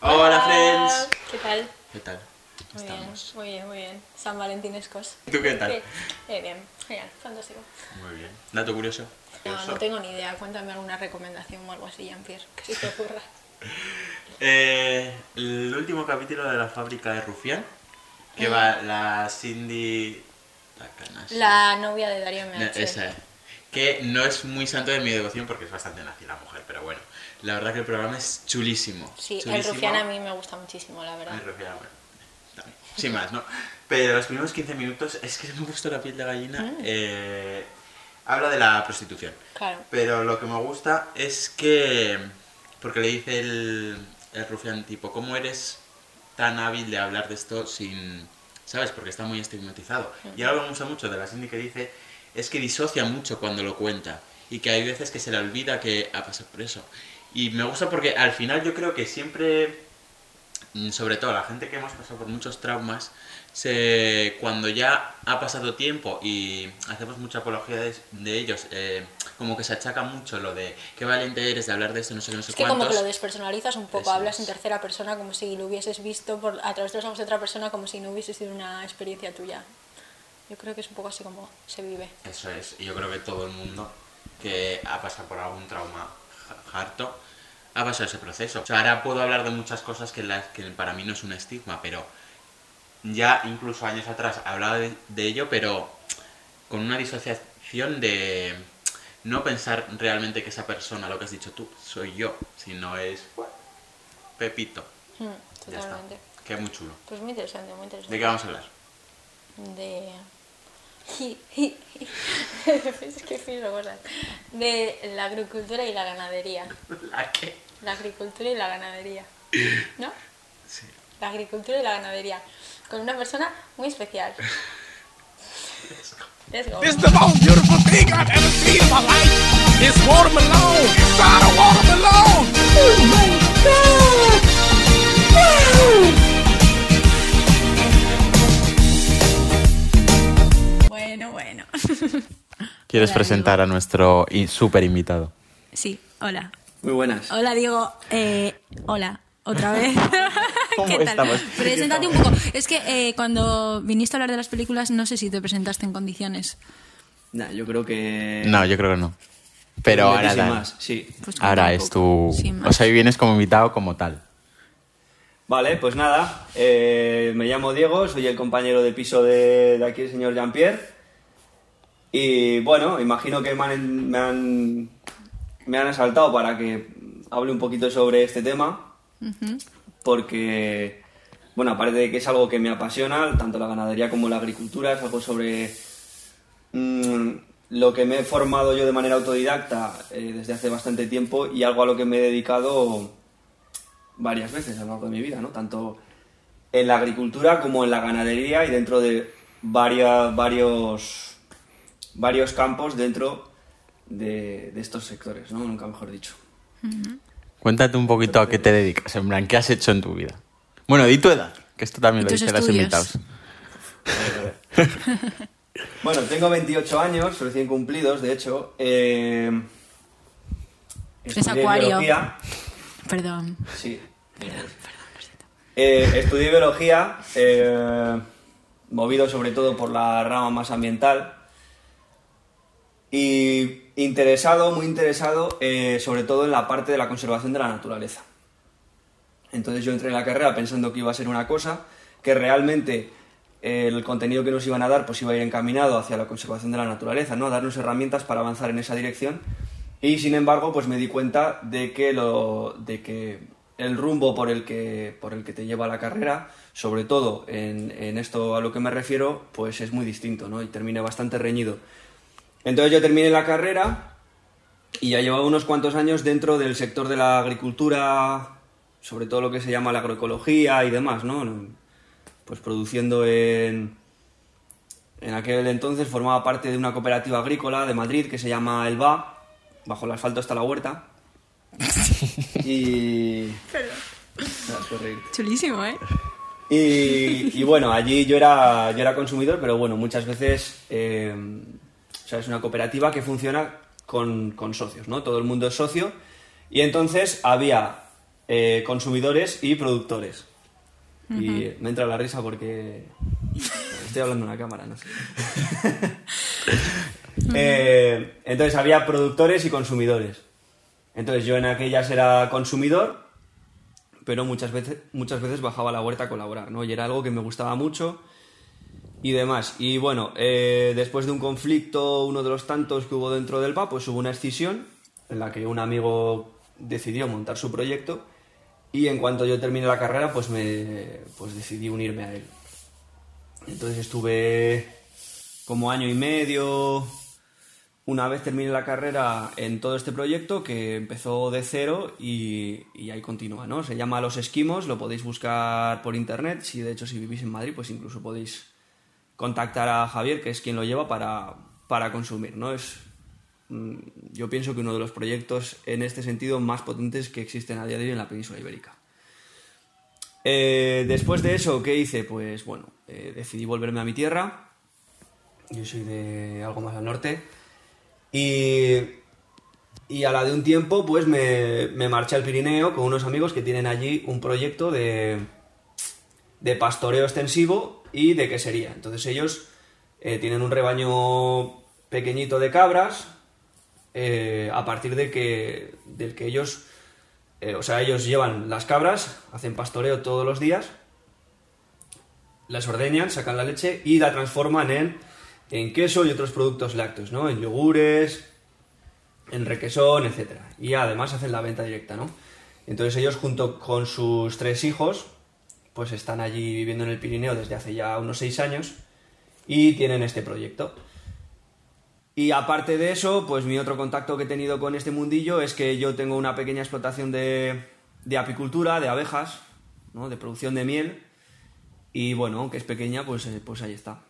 Hola, friends. ¿Qué tal? ¿Qué tal? Muy Estamos. bien, muy bien, muy bien. San Valentínescos. ¿Tú qué tal? Eh, bien, genial, fantástico. Muy bien. Dato curioso. No, Curioso. no tengo ni idea. Cuéntame alguna recomendación o algo así, Jean-Pierre, que si te ocurra. Eh, el último capítulo de la fábrica de Rufián, que Mm. va la Cindy... La canasta. La novia de Darío No, MH. Esa, que no es muy santo de mi devoción porque es bastante nazi la mujer, pero bueno, la verdad que el programa es chulísimo. Sí, el chulísimo. Rufián a mí me gusta muchísimo, la verdad. Ay, Rufián, bueno, también. Sin más, ¿no? Pero los primeros 15 minutos es que me gustó la piel de gallina. Mm. eh, habla de la prostitución. Claro. Pero lo que me gusta es que. Porque le dice el, el rufián, tipo, ¿cómo eres tan hábil de hablar de esto sin. ¿Sabes? Porque está muy estigmatizado. Y algo que me gusta mucho de la Cindy que dice es que disocia mucho cuando lo cuenta. Y que hay veces que se le olvida que ha pasado por eso. Y me gusta porque al final yo creo que siempre. mm, Sobre todo la gente que hemos pasado por muchos traumas, se, cuando ya ha pasado tiempo y hacemos mucha apología de, de ellos, eh, como que se achaca mucho lo de qué valiente eres de hablar de esto, no sé qué, no sé Es que como cuántos. que lo despersonalizas un poco, Eso hablas es. en tercera persona como si lo hubieses visto por, a través de los ojos de otra persona, como si no hubiese sido una experiencia tuya. Yo creo que es un poco así como se vive. Eso es, y yo creo que todo el mundo que ha pasado por algún trauma harto ha pasado ese proceso. O sea, ahora puedo hablar de muchas cosas que, las, que para mí no es un estigma, pero ya incluso años atrás hablaba de, de ello, pero con una disociación de no pensar realmente que esa persona, lo que has dicho tú, soy yo, sino es bueno, Pepito. Mm, Ya está. totalmente. Que es muy chulo. Pues muy interesante, muy interesante. ¿De qué vamos a hablar? de es que de la agricultura y la ganadería ¿La qué? la agricultura y la ganadería ¿no? Sí. la agricultura y la ganadería con una persona muy especial Let's go. It's the most beautiful thing I've ever seen in my life. It's watermelon. Inside a watermelon. Oh my God. ¿Quieres Hola, presentar a nuestro super invitado? Sí, hola. Muy buenas. Hola, Diego. Eh, hola, otra vez. ¿Cómo ¿Qué tal? estamos? Preséntate un poco. Es que eh, cuando viniste a hablar de las películas, no sé si te presentaste en condiciones. Nah, yo creo que. No, yo creo que no. Pero Creo ahora, más, sí. Pues ahora es tu... O sea, hoy vienes como invitado como tal. Vale, pues nada. eh, me llamo Diego, soy el compañero de piso de, de aquí, el señor Jean-Pierre. Y bueno, imagino que me han, me, han, me han asaltado para que hable un poquito sobre este tema. Porque, bueno, aparte de que es algo que me apasiona, tanto la ganadería como la agricultura, es algo sobre mm, lo que me he formado yo de manera autodidacta eh, desde hace bastante tiempo y algo a lo que me he dedicado varias veces a lo largo de mi vida, ¿no? Tanto en la agricultura como en la ganadería y dentro de varias, varios, varios campos dentro de, de estos sectores, ¿no? Nunca mejor dicho. Cuéntate un poquito a qué te dedicas, en plan, ¿qué has hecho en tu vida? Bueno, di tu edad, que esto también ¿Y lo dicen los invitados. Bueno, tengo 28 años, recién cumplidos, de hecho. Eh, estudié acuario. biología. Perdón. Sí. Eh, estudié biología, eh, movido sobre todo por la rama más ambiental. Y interesado, muy interesado, eh, sobre todo en la parte de la conservación de la naturaleza. Entonces yo entré en la carrera pensando que iba a ser una cosa, que realmente eh, el contenido que nos iban a dar pues iba a ir encaminado hacia la conservación de la naturaleza, ¿no? A darnos herramientas para avanzar en esa dirección. Y sin embargo, pues me di cuenta de que, lo, de que el rumbo por el que, por el que te lleva la carrera, sobre todo en, en esto a lo que me refiero, pues es muy distinto, ¿no? Y terminé bastante reñido. Entonces yo terminé la carrera y ya llevaba unos cuantos años dentro del sector de la agricultura, sobre todo lo que se llama la agroecología y demás, ¿no? Pues produciendo en... En aquel entonces formaba parte de una cooperativa agrícola de Madrid que se llama El Va, bajo el asfalto está la huerta. y... Por reírte. Chulísimo, ¿eh? Y, y bueno, allí yo era, yo era consumidor, pero bueno, muchas veces eh, sea, es una cooperativa que funciona con, con socios, ¿no? Todo el mundo es socio. Y entonces había eh, consumidores y productores. Y me entra la risa porque estoy hablando en una cámara, no sé. Eh, entonces había productores y consumidores. Entonces yo en aquellas era consumidor, pero muchas veces, muchas veces bajaba a la huerta a colaborar, ¿no? Y era algo que me gustaba mucho y demás. Y bueno, eh, después de un conflicto, uno de los tantos que hubo dentro del PA, pues hubo una escisión en la que un amigo decidió montar su proyecto y en cuanto yo terminé la carrera, pues me pues decidí unirme a él. Entonces estuve como año y medio, una vez terminé la carrera en todo este proyecto que empezó de cero y, y ahí continúa, ¿no? Se llama Los Esquimos, lo podéis buscar por internet, si de hecho si vivís en Madrid, pues incluso podéis contactar a Javier, que es quien lo lleva para, para consumir, ¿no? Es, mm, yo pienso que uno de los proyectos en este sentido más potentes que existen a día de hoy en la península ibérica. Eh, después de eso, ¿qué hice? Pues bueno, eh, decidí volverme a mi tierra. Yo soy de algo más al norte. Y, y a la de un tiempo, pues me, me marché al Pirineo con unos amigos que tienen allí un proyecto de, de pastoreo extensivo y de quesería. Entonces ellos eh, tienen un rebaño pequeñito de cabras eh, a partir de que, del que ellos, eh, o sea, ellos llevan las cabras, hacen pastoreo todos los días, las ordeñan, sacan la leche y la transforman en, en queso y otros productos lácteos, ¿no? En yogures, en requesón, etc. Y además hacen la venta directa, ¿no? Entonces ellos junto con sus tres hijos, pues están allí viviendo en el Pirineo desde hace ya unos seis años y tienen este proyecto. Y aparte de eso, pues mi otro contacto que he tenido con este mundillo es que yo tengo una pequeña explotación de, de apicultura, de abejas, ¿no? de producción de miel. Y bueno, aunque es pequeña, pues, eh, pues ahí está.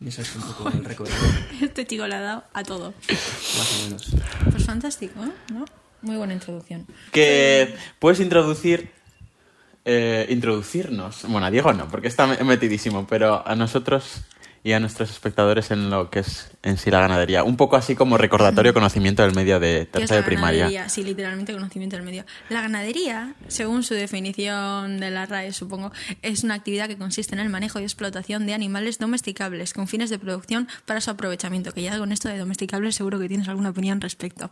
Y eso es un poco el recorrido, Este chico le ha dado a todo. más o menos. Pues fantástico, ¿eh? ¿no? Muy buena introducción. Que puedes introducir. Eh, introducirnos. Bueno, a Diego no, porque está me- metidísimo, pero a nosotros y a nuestros espectadores en lo que es en sí la ganadería. Un poco así como recordatorio conocimiento del medio de ¿Qué es tercera de primaria. ganadería? Sí, literalmente conocimiento del medio. La ganadería, según su definición de la RAE, supongo, es una actividad que consiste en el manejo y explotación de animales domesticables con fines de producción para su aprovechamiento. Que ya con esto de domesticables seguro que tienes alguna opinión al respecto.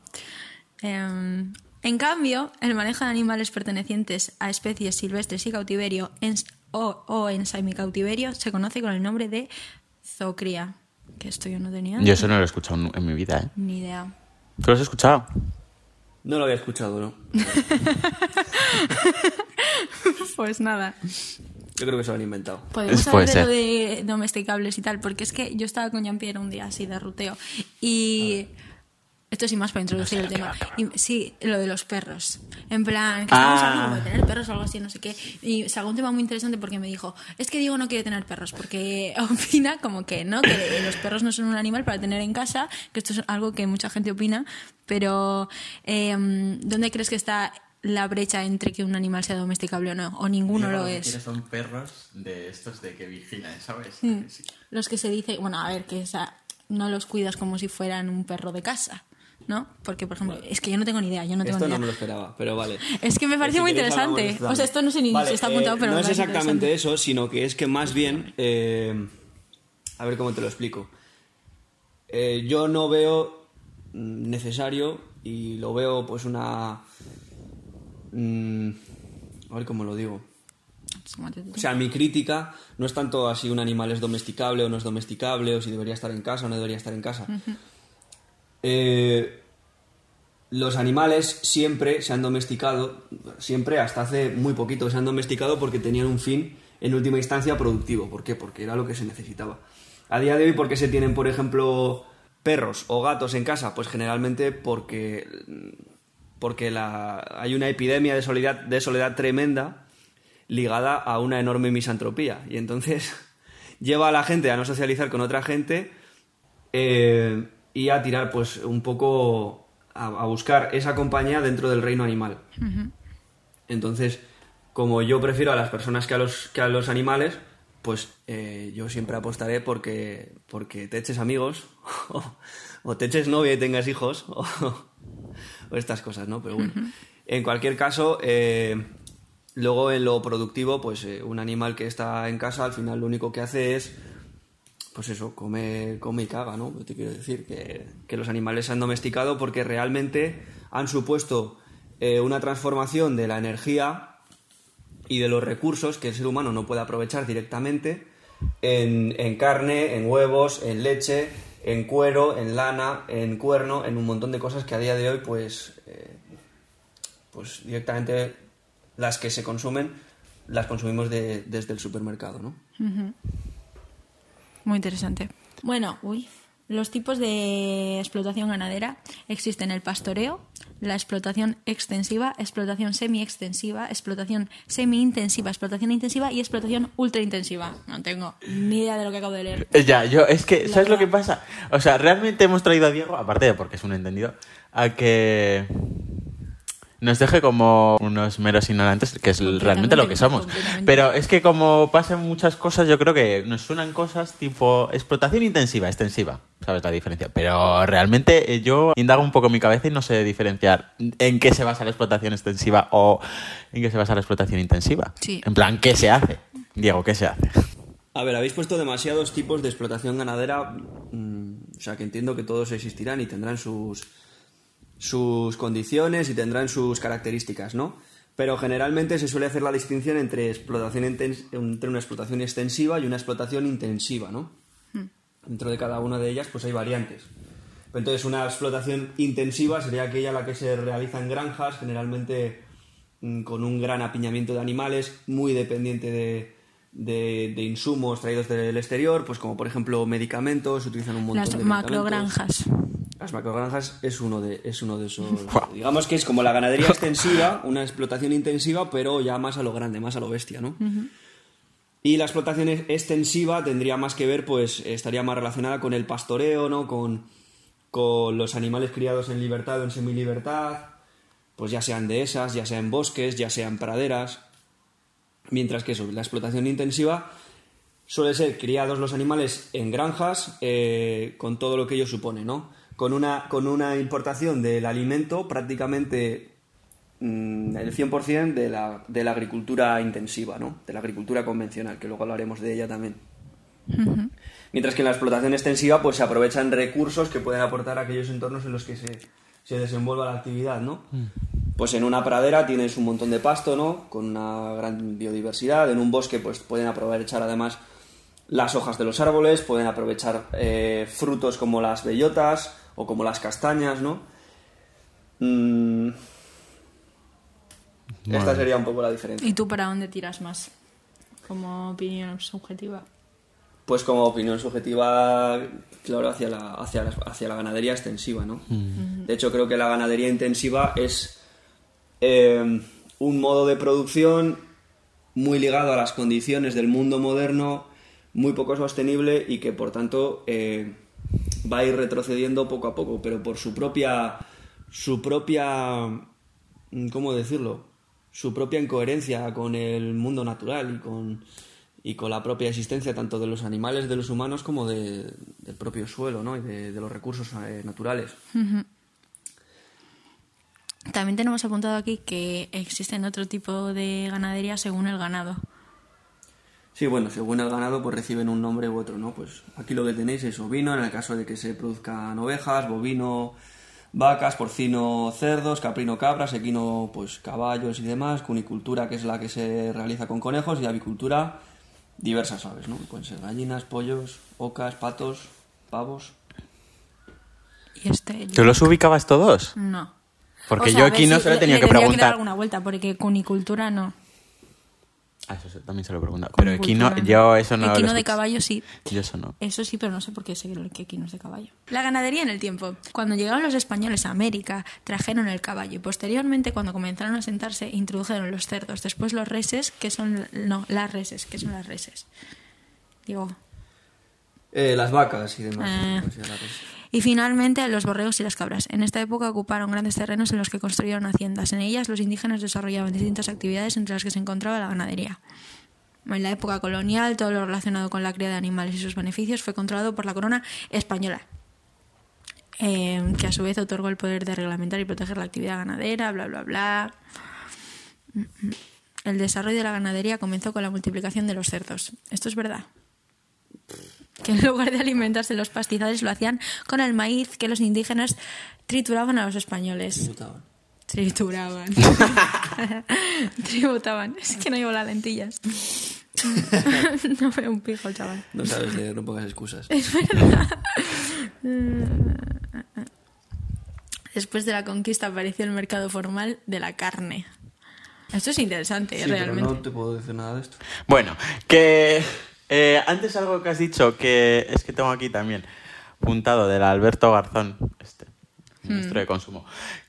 Em, en cambio, el manejo de animales pertenecientes a especies silvestres y cautiverio en- o, o en semicautiverio se conoce con el nombre de zoocría. Que esto yo no tenía Yo eso no lo he escuchado en mi vida, ¿eh? ni idea. ¿Tú lo has escuchado? No lo había escuchado, ¿no? Pues nada. Yo creo que se lo han inventado. Podemos hablar de lo ser. de domesticables y tal, porque es que yo estaba con Jean-Pierre un día así de ruteo y esto sin más para introducir el tema. Y, sí, lo de los perros. En plan, que Ah. de tener perros o algo así, no sé qué. Y sacó un tema muy interesante porque me dijo, es que Diego no quiere tener perros, porque opina como que no, que los perros no son un animal para tener en casa, que esto es algo que mucha gente opina, pero eh, ¿dónde crees que está la brecha entre que un animal sea domesticable o no? O ninguno lo es. son perros de estos de que vigilan, ¿sabes? Los que se dice, bueno, a ver, que esa- no los cuidas como si fueran un perro de casa, ¿no? Porque, por ejemplo, es que yo no tengo ni idea, yo no tengo Esto ni no idea. me lo esperaba, pero vale. Es que me parece Si muy interesante. O sea, esto no sé ni Vale, si está apuntado, eh, pero No es exactamente eso, sino que es que más bien... eh, a ver cómo te lo explico. Eh, yo no veo necesario y lo veo pues una... mm, a ver cómo lo digo. O sea, mi crítica no es tanto así un animal es domesticable o no es domesticable, o si debería estar en casa o no debería estar en casa. Eh, los animales siempre se han domesticado, siempre hasta hace muy poquito se han domesticado porque tenían un fin en última instancia productivo. ¿Por qué? Porque era lo que se necesitaba. A día de hoy, ¿por qué se tienen, por ejemplo, perros o gatos en casa? Pues generalmente porque, porque hay una epidemia de soledad, de soledad tremenda ligada a una enorme misantropía. Y entonces lleva a la gente a no socializar con otra gente eh, y a tirar pues un poco a, a buscar esa compañía dentro del reino animal. Entonces, como yo prefiero a las personas que a los, que a los animales, pues eh, yo siempre apostaré porque, porque te eches amigos o, o te eches novia y tengas hijos o, o estas cosas, ¿no? Pero bueno. En cualquier caso, eh, luego en lo productivo, pues eh, un animal que está en casa al final lo único que hace es, pues eso, come, come y caga, ¿no? Te quiero decir que, que los animales se han domesticado porque realmente han supuesto eh, una transformación de la energía y de los recursos que el ser humano no puede aprovechar directamente en, carne, en huevos, en leche, en cuero, en lana, en cuerno, en un montón de cosas que a día de hoy, pues, eh, pues directamente las que se consumen las consumimos de- desde el supermercado, ¿no? Muy interesante. Bueno, uy, los tipos de explotación ganadera existen el pastoreo, la explotación extensiva, explotación semi-extensiva, explotación semi-intensiva, explotación intensiva y explotación ultra-intensiva. No tengo ni idea de lo que acabo de leer. Eh, Ya, yo, es que, La ¿sabes lo que pasa? O sea, realmente hemos traído a Diego, aparte de porque es un entendido, a que nos deje como unos meros ignorantes, que es realmente lo que somos. Pero es que como pasan muchas cosas, yo creo que nos suenan cosas tipo explotación intensiva, extensiva, ¿sabes la diferencia? Pero realmente eh, yo indago un poco mi cabeza y no sé diferenciar en qué se basa la explotación extensiva o en qué se basa la explotación intensiva. Sí. En plan, ¿qué se hace? Diego, ¿qué se hace? A ver, habéis puesto demasiados tipos de explotación ganadera, mm, o sea que entiendo que todos existirán y tendrán sus, sus condiciones y tendrán sus características, ¿no? Pero generalmente se suele hacer la distinción entre, explotación entre una explotación extensiva y una explotación intensiva, ¿no? Dentro de cada una de ellas pues hay variantes. Entonces una explotación intensiva sería aquella la que se realiza en granjas, generalmente mm, con un gran apiñamiento de animales, muy dependiente de, de- de insumos traídos del exterior, pues como por ejemplo medicamentos, se utilizan un montón Las de medicamentos. macrogranjas. Las macrogranjas es uno de, es uno de esos. Digamos que es como la ganadería extensiva, una explotación intensiva, pero ya más a lo grande, más a lo bestia, ¿no? Y la explotación ex- extensiva tendría más que ver, pues estaría más relacionada con el pastoreo, ¿no? Con, con los animales criados en libertad o en semilibertad, pues ya sean dehesas, ya sea en bosques, ya sea en praderas. Mientras que eso, la explotación intensiva suele ser criados los animales en granjas eh, con todo lo que ello supone, ¿no? Con una, con una importación del alimento prácticamente mm, el 100% de la, de la agricultura intensiva, ¿no? De la agricultura convencional, que luego hablaremos de ella también. Mientras que en la explotación extensiva pues se aprovechan recursos que pueden aportar a aquellos entornos en los que se, se desenvuelva la actividad, ¿no? Pues en una pradera tienes un montón de pasto, ¿no? Con una gran biodiversidad. En un bosque pues pueden aprovechar además las hojas de los árboles, pueden aprovechar eh, frutos como las bellotas o como las castañas, ¿no? Mm, Esta sería un poco la diferencia. ¿Y tú para dónde tiras más? Como opinión subjetiva. Pues como opinión subjetiva, claro, hacia la, hacia la, hacia la ganadería extensiva, ¿no? De hecho, creo que la ganadería intensiva es eh, un modo de producción muy ligado a las condiciones del mundo moderno, muy poco sostenible y que, por tanto, eh, va a ir retrocediendo poco a poco, pero por su propia, su propia, mm, ¿cómo decirlo? Su propia incoherencia con el mundo natural y con, y con la propia existencia tanto de los animales, de los humanos, como de- del propio suelo, ¿no? Y de, de los recursos eh, naturales. También tenemos apuntado aquí que existen otro tipo de ganadería según el ganado. Sí, bueno, según el ganado, pues reciben un nombre u otro, ¿no? Pues aquí lo que tenéis es ovino, en el caso de que se produzcan ovejas, bovino, vacas, porcino, cerdos, caprino, cabras, equino, pues caballos y demás, cunicultura, que es la que se realiza con conejos, y avicultura, diversas aves, ¿no? Pueden ser gallinas, pollos, ocas, patos, pavos. Y este... ¿Tú los ubicabas todos? No. Porque O sea, yo aquí no se lo he tenido que tendría dar preguntar. alguna vuelta, porque cunicultura no. Ah, eso se- también se lo he preguntado. Pero equino, yo eso no lo Equino de escucho. caballo sí. Yo eso no. Eso sí, pero no sé por qué sé que equinos de caballo. La ganadería en el tiempo. Cuando llegaron los españoles a América, trajeron el caballo y posteriormente, cuando comenzaron a sentarse, introdujeron los cerdos. Después los reses, que son... No, las reses, que son las reses. Digo... Eh, las vacas y demás. Ah. pues la. Y finalmente los borregos y las cabras. En esta época ocuparon grandes terrenos en los que construyeron haciendas. En ellas los indígenas desarrollaban distintas actividades entre las que se encontraba la ganadería. En la época colonial, todo lo relacionado con la cría de animales y sus beneficios fue controlado por la corona española. eh, que a su vez otorgó el poder de reglamentar y proteger la actividad ganadera, bla, bla, bla. El desarrollo de la ganadería comenzó con la multiplicación de los cerdos. ¿Esto es verdad? Que en lugar de alimentarse los pastizales lo hacían con el maíz que los indígenas trituraban a los españoles. Trituraban. Tributaban. Es que no llevo las lentillas. no veo un pijo, chaval. No sabes leer, no pongas excusas. Después de la conquista apareció el mercado formal de la carne. Esto es interesante, Sí, pero realmente. no te puedo decir nada de esto. Bueno, que eh, antes algo que has dicho, que es que tengo aquí también puntado del Alberto Garzón, este, ministro de Consumo,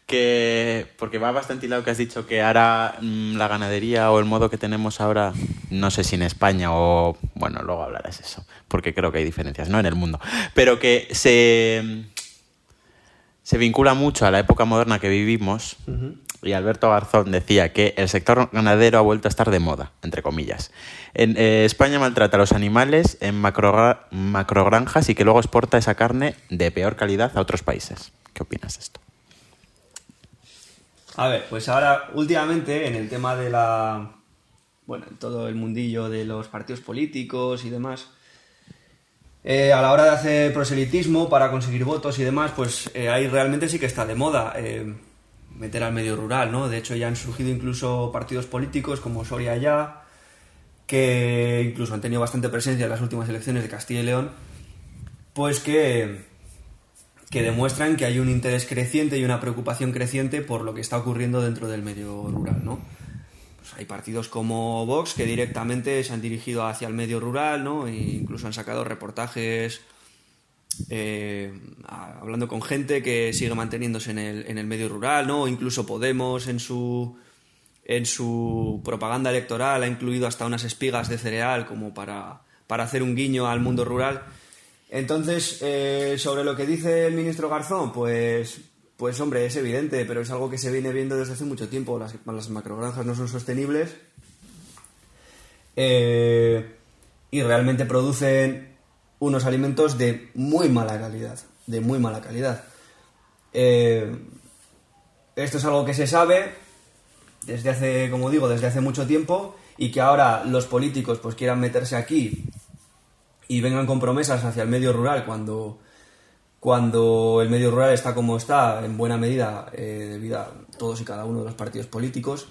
que porque va bastante hilado que has dicho que ahora mm, la ganadería o el modo que tenemos ahora, no sé si en España o, bueno, luego hablarás eso, porque creo que hay diferencias, ¿no? En el mundo, pero que se, se vincula mucho a la época moderna que vivimos y Alberto Garzón decía que el sector ganadero ha vuelto a estar de moda, entre comillas. En eh, España maltrata a los animales en macrogra- macrogranjas y que luego exporta esa carne de peor calidad a otros países. ¿Qué opinas de esto? A ver, pues ahora, últimamente, en el tema de la. Bueno, en todo el mundillo de los partidos políticos y demás. eh, a la hora de hacer proselitismo para conseguir votos y demás, pues eh, ahí realmente sí que está de moda meter al medio rural, ¿no? De hecho, ya han surgido incluso partidos políticos como Soria Ya, que incluso han tenido bastante presencia en las últimas elecciones de Castilla y León, pues que, que demuestran que hay un interés creciente y una preocupación creciente por lo que está ocurriendo dentro del medio rural, ¿no? Pues hay partidos como Vox que directamente se han dirigido hacia el medio rural, ¿no? E incluso han sacado reportajes eh, hablando con gente que sigue manteniéndose en el, en el medio rural, ¿no? Incluso Podemos en su en su propaganda electoral ha incluido hasta unas espigas de cereal como para, para hacer un guiño al mundo rural. Entonces, eh, sobre lo que dice el ministro Garzón, pues, pues hombre, es evidente, pero es algo que se viene viendo desde hace mucho tiempo. Las, las macrogranjas no son sostenibles eh, y realmente producen unos alimentos de muy mala calidad, de muy mala calidad. Eh, esto es algo que se sabe desde hace, como digo, desde hace mucho tiempo y que ahora los políticos pues quieran meterse aquí y vengan con promesas hacia el medio rural cuando, cuando el medio rural está como está, en buena medida, eh, debido a todos y cada uno de los partidos políticos,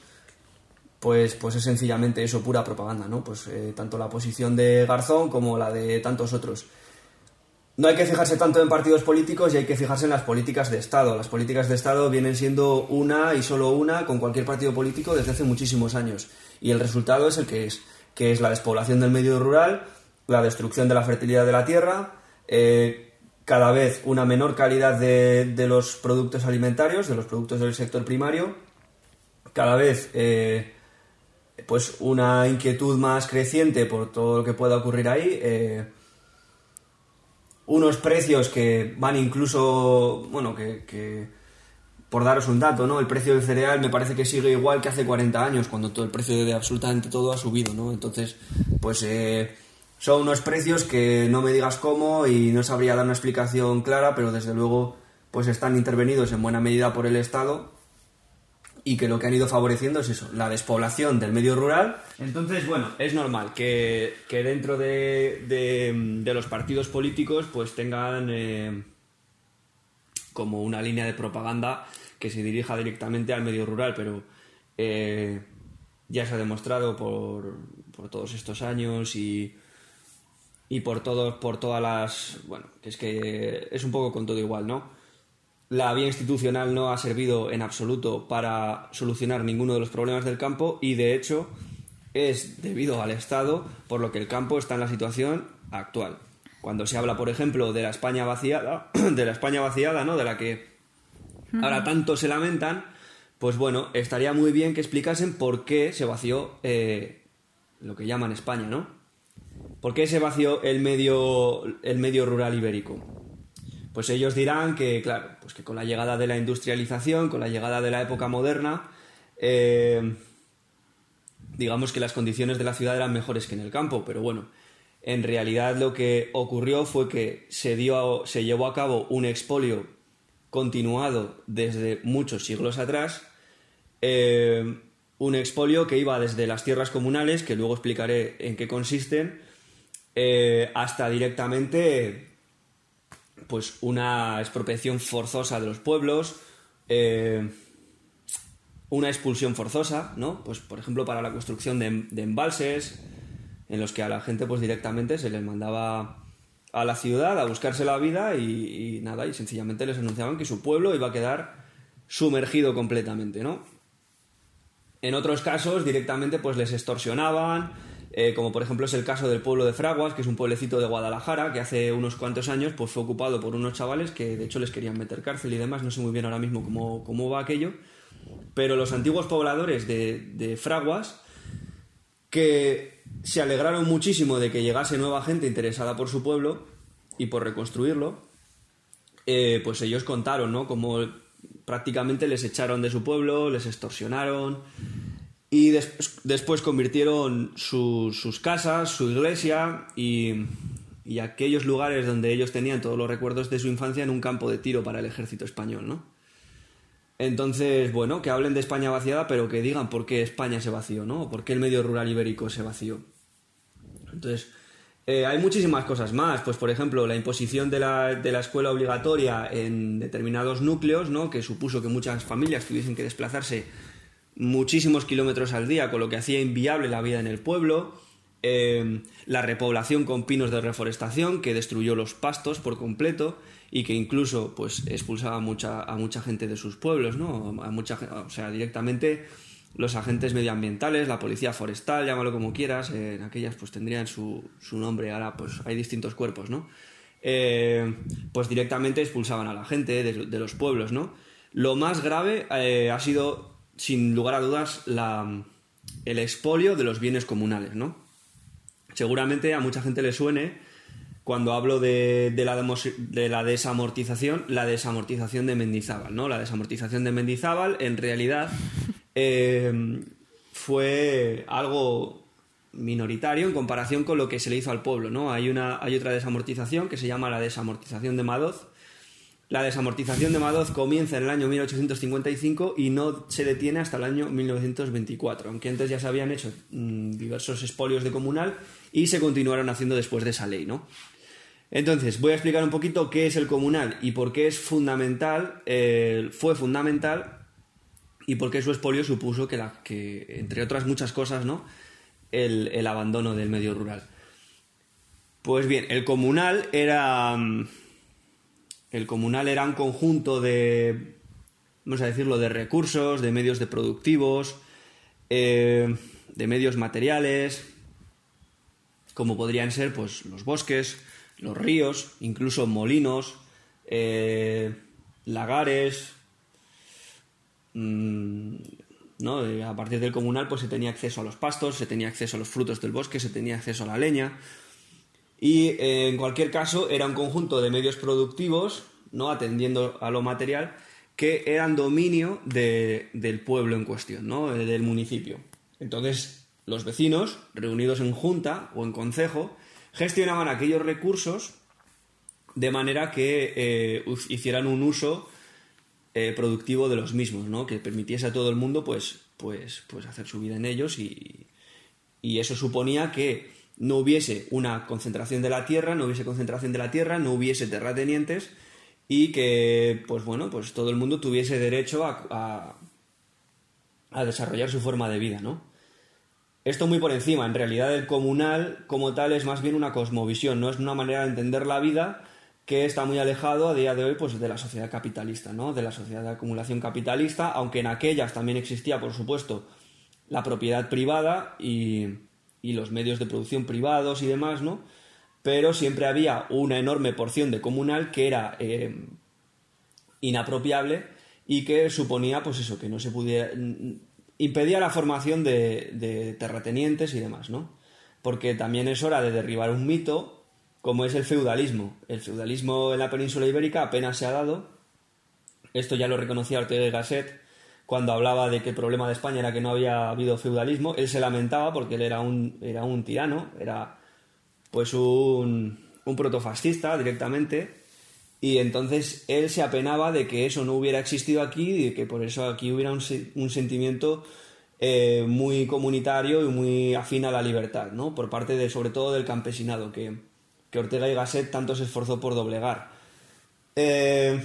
pues, pues es sencillamente eso, pura propaganda, ¿no? Pues eh, tanto la posición de Garzón como la de tantos otros. No hay que fijarse tanto en partidos políticos y hay que fijarse en las políticas de Estado. Las políticas de Estado vienen siendo una y solo una con cualquier partido político desde hace muchísimos años. Y el resultado es el que es, que es la despoblación del medio rural, la destrucción de la fertilidad de la tierra, eh, cada vez una menor calidad de, de los productos alimentarios, de los productos del sector primario, cada vez eh, pues una inquietud más creciente por todo lo que pueda ocurrir ahí. eh, unos precios que van incluso, bueno, que, que, por daros un dato, ¿no? El precio del cereal me parece que sigue igual que hace 40 años, cuando todo el precio de absolutamente todo ha subido, ¿no? Entonces, pues eh, son unos precios que no me digas cómo y no sabría dar una explicación clara, pero desde luego pues están intervenidos en buena medida por el Estado y que lo que han ido favoreciendo es eso, la despoblación del medio rural. Entonces, bueno, es normal que, que dentro de, de- de los partidos políticos pues tengan eh, como una línea de propaganda que se dirija directamente al medio rural, pero eh, ya se ha demostrado por, por todos estos años y, y por todos, por todas las. Bueno, que es que es un poco con todo igual, ¿no? La vía institucional no ha servido en absoluto para solucionar ninguno de los problemas del campo y de hecho es debido al Estado por lo que el campo está en la situación actual. Cuando se habla, por ejemplo, de la España vaciada, de la España vaciada, ¿no? De la que ahora tanto se lamentan, pues bueno, estaría muy bien que explicasen por qué se vació eh, lo que llaman España, ¿no? ¿Por qué se vació el medio, el medio rural ibérico? Pues ellos dirán que, claro, pues que con la llegada de la industrialización, con la llegada de la época moderna, eh, digamos que las condiciones de la ciudad eran mejores que en el campo, pero bueno, en realidad lo que ocurrió fue que se, dio, se llevó a cabo un expolio continuado desde muchos siglos atrás, eh, un expolio que iba desde las tierras comunales, que luego explicaré en qué consisten, eh, hasta directamente pues una expropiación forzosa de los pueblos, eh, una expulsión forzosa, ¿no? Pues por ejemplo para la construcción de, embalses, en los que a la gente pues directamente se les mandaba a la ciudad a buscarse la vida y, y nada, y sencillamente les anunciaban que su pueblo iba a quedar sumergido completamente, ¿no? En otros casos directamente pues les extorsionaban, eh, como por ejemplo es el caso del pueblo de Fraguas, que es un pueblecito de Guadalajara, que hace unos cuantos años pues fue ocupado por unos chavales que de hecho les querían meter cárcel y demás, no sé muy bien ahora mismo cómo, cómo va aquello, pero los antiguos pobladores de, de Fraguas, que se alegraron muchísimo de que llegase nueva gente interesada por su pueblo y por reconstruirlo, eh, pues ellos contaron, ¿no? Como prácticamente les echaron de su pueblo, les extorsionaron y des- después convirtieron su- sus casas, su iglesia y, y aquellos lugares donde ellos tenían todos los recuerdos de su infancia en un campo de tiro para el ejército español, ¿no? Entonces, bueno, que hablen de España vaciada, pero que digan por qué España se vació, ¿no? Por qué el medio rural ibérico se vació. Entonces, eh, hay muchísimas cosas más. Pues, por ejemplo, la imposición de la, de la escuela obligatoria en determinados núcleos, ¿no? Que supuso que muchas familias tuviesen que desplazarse muchísimos kilómetros al día, con lo que hacía inviable la vida en el pueblo. Eh, la repoblación con pinos de reforestación, que destruyó los pastos por completo y que incluso pues expulsaba mucha, a mucha gente de sus pueblos, ¿no? A mucha, o sea, directamente los agentes medioambientales, la policía forestal, llámalo como quieras, en aquellas pues tendrían su, su nombre, ahora pues hay distintos cuerpos, ¿no? Eh, pues directamente expulsaban a la gente de, de los pueblos, ¿no? Lo más grave eh, ha sido, sin lugar a dudas, la, el expolio de los bienes comunales, ¿no? Seguramente a mucha gente le suene cuando hablo de, de la, de la desamortización, la desamortización de Mendizábal, ¿no? La desamortización de Mendizábal, en realidad, eh, fue algo minoritario en comparación con lo que se le hizo al pueblo, ¿no? Hay, una, hay otra desamortización que se llama la desamortización de Madoz. La desamortización de Madoz comienza en el año 1855 y no se detiene hasta el año 1924, aunque antes ya se habían hecho mm, diversos expolios de comunal y se continuaron haciendo después de esa ley, ¿no? Entonces, voy a explicar un poquito qué es el comunal y por qué es fundamental, eh, fue fundamental y por qué su expolio supuso que, la, entre otras muchas cosas, ¿no? El, el abandono del medio rural. Pues bien, el comunal era. El comunal era un conjunto de. Vamos a decirlo, de recursos, de medios de productivos, eh, de medios materiales, como podrían ser pues los bosques, los ríos, incluso molinos, eh, lagares, mm, ¿no? Eh, A partir del comunal pues se tenía acceso a los pastos, se tenía acceso a los frutos del bosque, se tenía acceso a la leña. Y eh, en cualquier caso era un conjunto de medios productivos, ¿no? atendiendo a lo material, que eran dominio de- del pueblo en cuestión, ¿no? Eh, del municipio. Entonces, los vecinos, reunidos en junta o en concejo, gestionaban aquellos recursos de manera que eh, hicieran un uso productivo de los mismos, ¿no? Que permitiese a todo el mundo, pues, pues, pues hacer su vida en ellos y, y eso suponía que no hubiese una concentración de la tierra, no hubiese concentración de la tierra, no hubiese terratenientes y que, pues bueno, pues todo el mundo tuviese derecho a, a, a desarrollar su forma de vida, ¿no? Esto muy por encima, en realidad el comunal como tal es más bien una cosmovisión, no es una manera de entender la vida que está muy alejado a día de hoy pues de la sociedad capitalista, ¿no? De la sociedad de acumulación capitalista, aunque en aquellas también existía, por supuesto, la propiedad privada y, y los medios de producción privados y demás, ¿no? Pero siempre había una enorme porción de comunal que era eh, inapropiable y que suponía, pues eso, que no se pudiera. impedía la formación de, de terratenientes y demás, ¿no? Porque también es hora de derribar un mito como es el feudalismo. El feudalismo en la península ibérica apenas se ha dado. Esto ya lo reconocía Ortega y Gasset cuando hablaba de que el problema de España era que no había habido feudalismo. Él se lamentaba porque él era un, era un tirano, era pues un, un protofascista directamente Y entonces él se apenaba de que eso no hubiera existido aquí y que por eso aquí hubiera un, un sentimiento eh, muy comunitario y muy afín a la libertad, ¿no? Por parte de, sobre todo, del campesinado, que, que Ortega y Gasset tanto se esforzó por doblegar. Eh,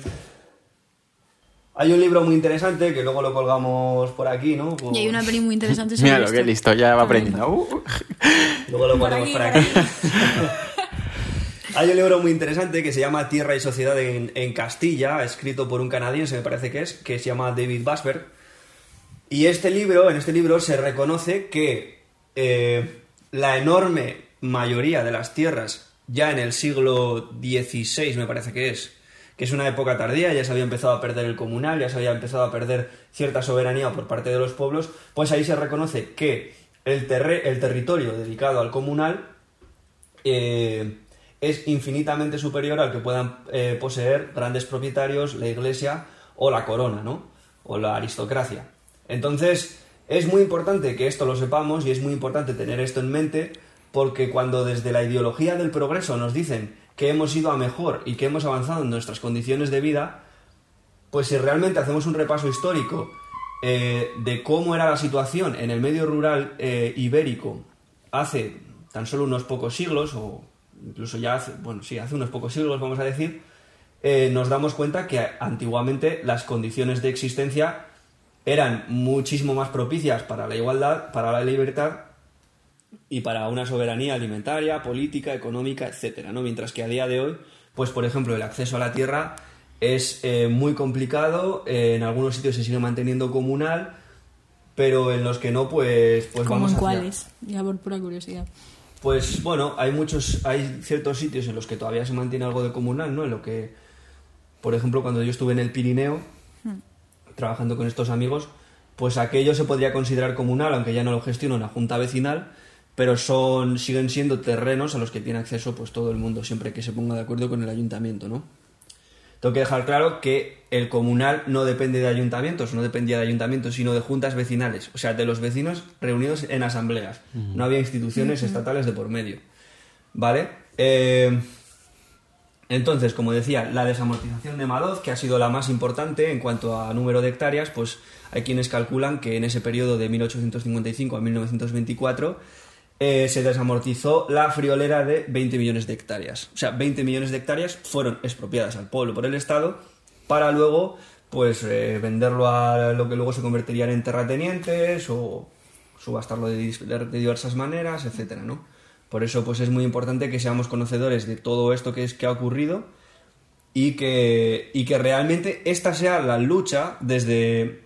hay un libro muy interesante que luego lo colgamos por aquí, ¿no? Y hay una peli muy interesante sobre Mira lo esto. que listo, ya va aprendiendo. Uh, Luego lo Por ponemos aquí, por por aquí. Hay un libro muy interesante que se llama Tierra y Sociedad en, en Castilla, escrito por un canadiense, me parece que es, que se llama David Basberg. Y este libro, en este libro se reconoce que eh, la enorme mayoría de las tierras, ya en el siglo XVI me parece que es, que es una época tardía, ya se había empezado a perder el comunal, ya se había empezado a perder cierta soberanía por parte de los pueblos, pues ahí se reconoce que el, el territorio dedicado al comunal eh, es infinitamente superior al que puedan eh, poseer grandes propietarios, la iglesia o la corona, ¿no? O la aristocracia. Entonces, es muy importante que esto lo sepamos y es muy importante tener esto en mente porque cuando desde la ideología del progreso nos dicen que hemos ido a mejor y que hemos avanzado en nuestras condiciones de vida, pues si realmente hacemos un repaso histórico eh, de cómo era la situación en el medio rural eh, ibérico hace tan solo unos pocos siglos, o incluso ya hace, bueno, sí, hace unos pocos siglos, vamos a decir, eh, nos damos cuenta que antiguamente las condiciones de existencia eran muchísimo más propicias para la igualdad, para la libertad y para una soberanía alimentaria, política, económica, etcétera, ¿no? Mientras que a día de hoy, pues por ejemplo, el acceso a la tierra es eh, muy complicado, eh, en algunos sitios se sigue manteniendo comunal, pero en los que no, pues, pues ¿Cómo vamos en cuáles? Ya por pura curiosidad. Pues bueno, hay muchos, hay ciertos sitios en los que todavía se mantiene algo de comunal, ¿no? En lo que, por ejemplo, cuando yo estuve en el Pirineo, trabajando con estos amigos, pues aquello se podría considerar comunal, aunque ya no lo gestiona una junta vecinal, pero son, siguen siendo terrenos a los que tiene acceso pues todo el mundo, siempre que se ponga de acuerdo con el ayuntamiento, ¿no? Tengo que dejar claro que el comunal no depende de ayuntamientos, no dependía de ayuntamientos, sino de juntas vecinales, o sea, de los vecinos reunidos en asambleas. No había instituciones estatales de por medio. ¿Vale? Eh, entonces, como decía, la desamortización de Madoz, que ha sido la más importante en cuanto a número de hectáreas, pues hay quienes calculan que en ese periodo de 1855 a 1924 eh, se desamortizó la friolera de 20 millones de hectáreas. O sea, 20 millones de hectáreas fueron expropiadas al pueblo por el Estado para luego pues eh, venderlo a lo que luego se convertirían en terratenientes o subastarlo de, de diversas maneras, etcétera, ¿no? Por eso pues es muy importante que seamos conocedores de todo esto que, es, que ha ocurrido y que, y que realmente esta sea la lucha desde,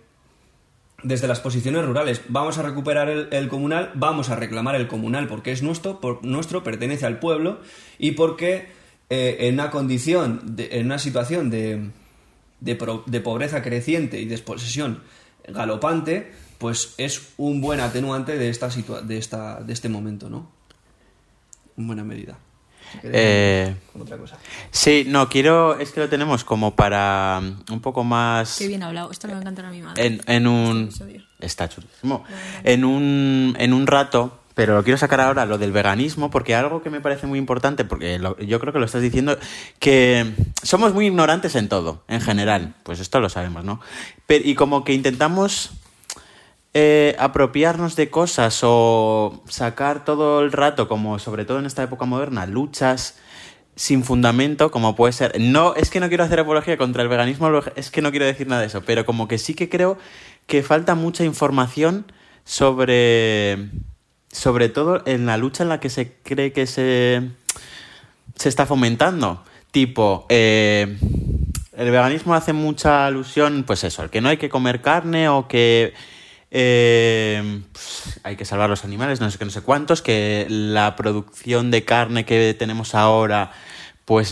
desde las posiciones rurales. Vamos a recuperar el, comunal, vamos a reclamar el comunal porque es nuestro, por, nuestro pertenece al pueblo y porque eh, en una condición, de- en una situación de, de, pro- de pobreza creciente y desposesión galopante, pues es un buen atenuante de, esta situa- de, esta, de este momento, ¿no? En buena medida. Eh, con otra cosa. Sí, no, quiero, es que lo tenemos como para mm, un poco más... Qué bien hablado. Esto le va a encantar a mi madre. En, en un... Está chulísimo. En un, en un rato, pero lo quiero sacar ahora, lo del veganismo, porque algo que me parece muy importante, porque lo- yo creo que lo estás diciendo, que somos muy ignorantes en todo, en general. Pues esto lo sabemos, ¿no? Pero, y como que intentamos eh, apropiarnos de cosas o sacar todo el rato, como sobre todo en esta época moderna, luchas sin fundamento, como puede ser. No, es que no quiero hacer apología contra el veganismo, es que no quiero decir nada de eso, pero como que sí que creo que falta mucha información sobre. Sobre todo en la lucha en la que se cree que se. se está fomentando. Tipo, eh, el veganismo hace mucha alusión, pues eso, al que no hay que comer carne o que eh, pues, hay que salvar los animales, no sé qué, no sé cuántos, que la producción de carne que tenemos ahora, pues,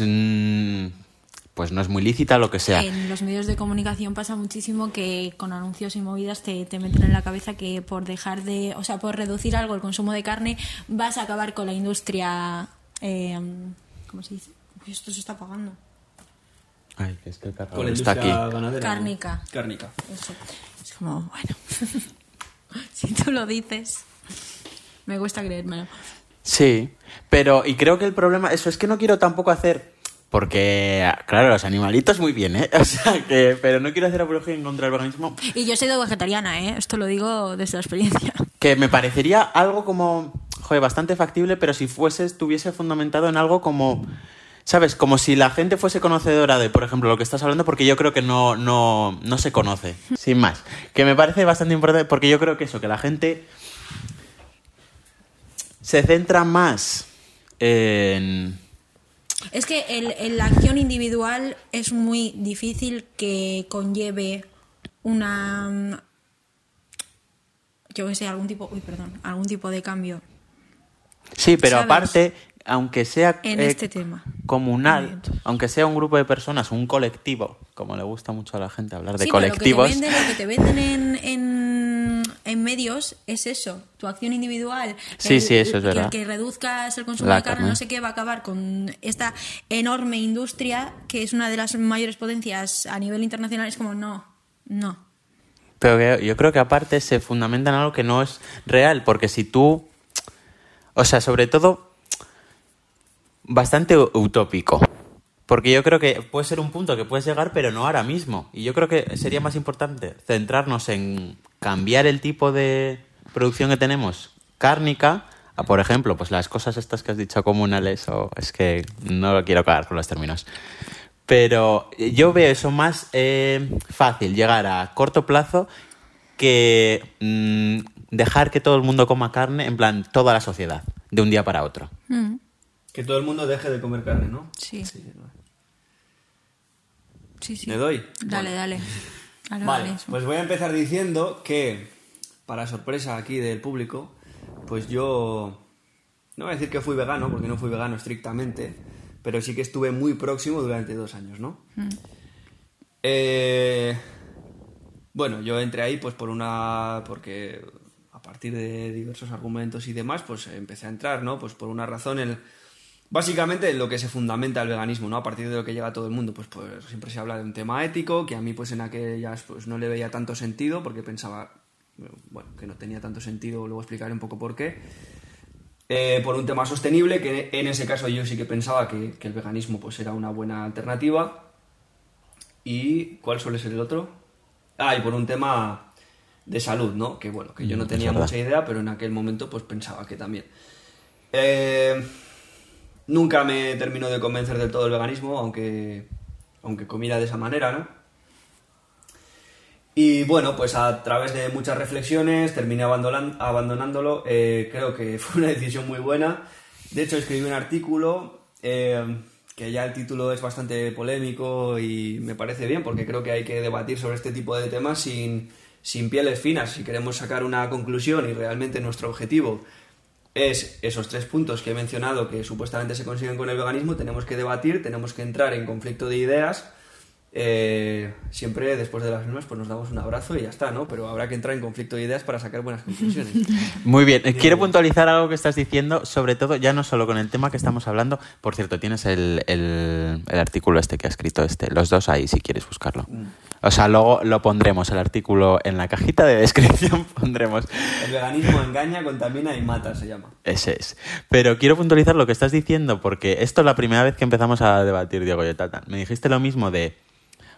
pues no es muy lícita, lo que sea. En los medios de comunicación pasa muchísimo que con anuncios y movidas te, te meten en la cabeza que por dejar de, o sea, por reducir algo el consumo de carne vas a acabar con la industria, eh, ¿cómo se dice? Uy, esto se está apagando. Ay, es que el está aquí. industria ganadera. ¿no? Cárnica. Cárnica. Eso. Es como, bueno, si tú lo dices, me cuesta creérmelo. Sí, pero y creo que el problema, eso es que no quiero tampoco hacer, Porque, claro, los animalitos muy bien, ¿eh? O sea, que, pero no quiero hacer apología en contra del veganismo. Y yo he sido vegetariana, ¿eh? Esto lo digo desde la experiencia. Que me parecería algo como, joder, bastante factible, pero si fuese, estuviese fundamentado en algo como, ¿sabes? Como si la gente fuese conocedora de, por ejemplo, lo que estás hablando, porque yo creo que no, no, no se conoce, sin más. Que me parece bastante importante, porque yo creo que eso, que la gente se centra más en... Es que el, el- la acción individual es muy difícil que conlleve una. Yo que sé, algún tipo. Uy, perdón. Algún tipo de cambio Sí, pero ¿Sabes? aparte, aunque sea en eh, este tema. comunal, aunque sea un grupo de personas, un colectivo, como le gusta mucho a la gente hablar de Sí, pero colectivos, Lo que te venden, lo que te venden en, en, en medios es eso, tu acción individual. Sí, sí, eso es que- verdad. Que reduzcas el consumo La de carne, carne. no sé qué, va a acabar con esta enorme industria que es una de las mayores potencias a nivel internacional. Es como, no, no. Pero que yo creo que aparte se fundamenta en algo que no es real, porque si tú, o sea, sobre todo, bastante utópico. Porque yo creo que puede ser un punto que puedes llegar, pero no ahora mismo. Y yo creo que sería más importante centrarnos en cambiar el tipo de producción que tenemos cárnica a, por ejemplo, pues las cosas estas que has dicho comunales, o es que no lo quiero cagar con los términos. Pero yo veo eso más eh, fácil, llegar a corto plazo, que mm, dejar que todo el mundo coma carne, en plan, toda la sociedad, de un día para otro. Mm, Que todo el mundo deje de comer carne, ¿no? sí, sí, sí. ¿Le doy? Dale, dale. Dale, Vale, dale, pues voy a empezar diciendo que, para sorpresa aquí del público, pues yo no voy a decir que fui vegano, porque no fui vegano estrictamente, pero sí que estuve muy próximo durante dos años, ¿no? Eh, bueno, yo entré ahí pues por una... porque a partir de diversos argumentos y demás, pues empecé a entrar, ¿no? Pues por una razón, el... Básicamente en lo que se fundamenta el veganismo, ¿no? A partir de lo que llega a todo el mundo, pues, pues siempre se habla de un tema ético, que a mí pues en aquellas pues no le veía tanto sentido, porque pensaba, bueno, que no tenía tanto sentido, luego explicaré un poco por qué. Eh, por un tema sostenible, que en ese caso yo sí que pensaba que, que el veganismo pues era una buena alternativa. ¿Y cuál suele ser el otro? Ah, y por un tema de salud, ¿no? Que bueno, que yo no Mm, tenía mucha idea, pero en aquel momento pues pensaba que también. Eh, nunca me terminó de convencer del todo el veganismo, aunque, aunque comiera de esa manera, ¿no? Y bueno, pues a través de muchas reflexiones terminé abandonándolo. Eh, creo que fue una decisión muy buena. De hecho, escribí un artículo eh, que ya el título es bastante polémico y me parece bien porque creo que hay que debatir sobre este tipo de temas sin, sin pieles finas. Si queremos sacar una conclusión y realmente nuestro objetivo es esos tres puntos que he mencionado que supuestamente se consiguen con el veganismo, tenemos que debatir, tenemos que entrar en conflicto de ideas. Eh, siempre después de las mismas pues nos damos un abrazo y ya está, ¿no? Pero habrá que entrar en conflicto de ideas para sacar buenas conclusiones. Muy bien, Eh, quiero puntualizar algo que estás diciendo, sobre todo ya no solo con el tema que estamos hablando. Por cierto, tienes el, el- el artículo este que ha escrito este, los dos ahí si quieres buscarlo. O sea, luego lo pondremos, el artículo en la cajita de descripción pondremos. El veganismo engaña, contamina y mata, se llama. Ese es. Pero quiero puntualizar lo que estás diciendo, porque esto es la primera vez que empezamos a debatir, Diego y. Me dijiste lo mismo de,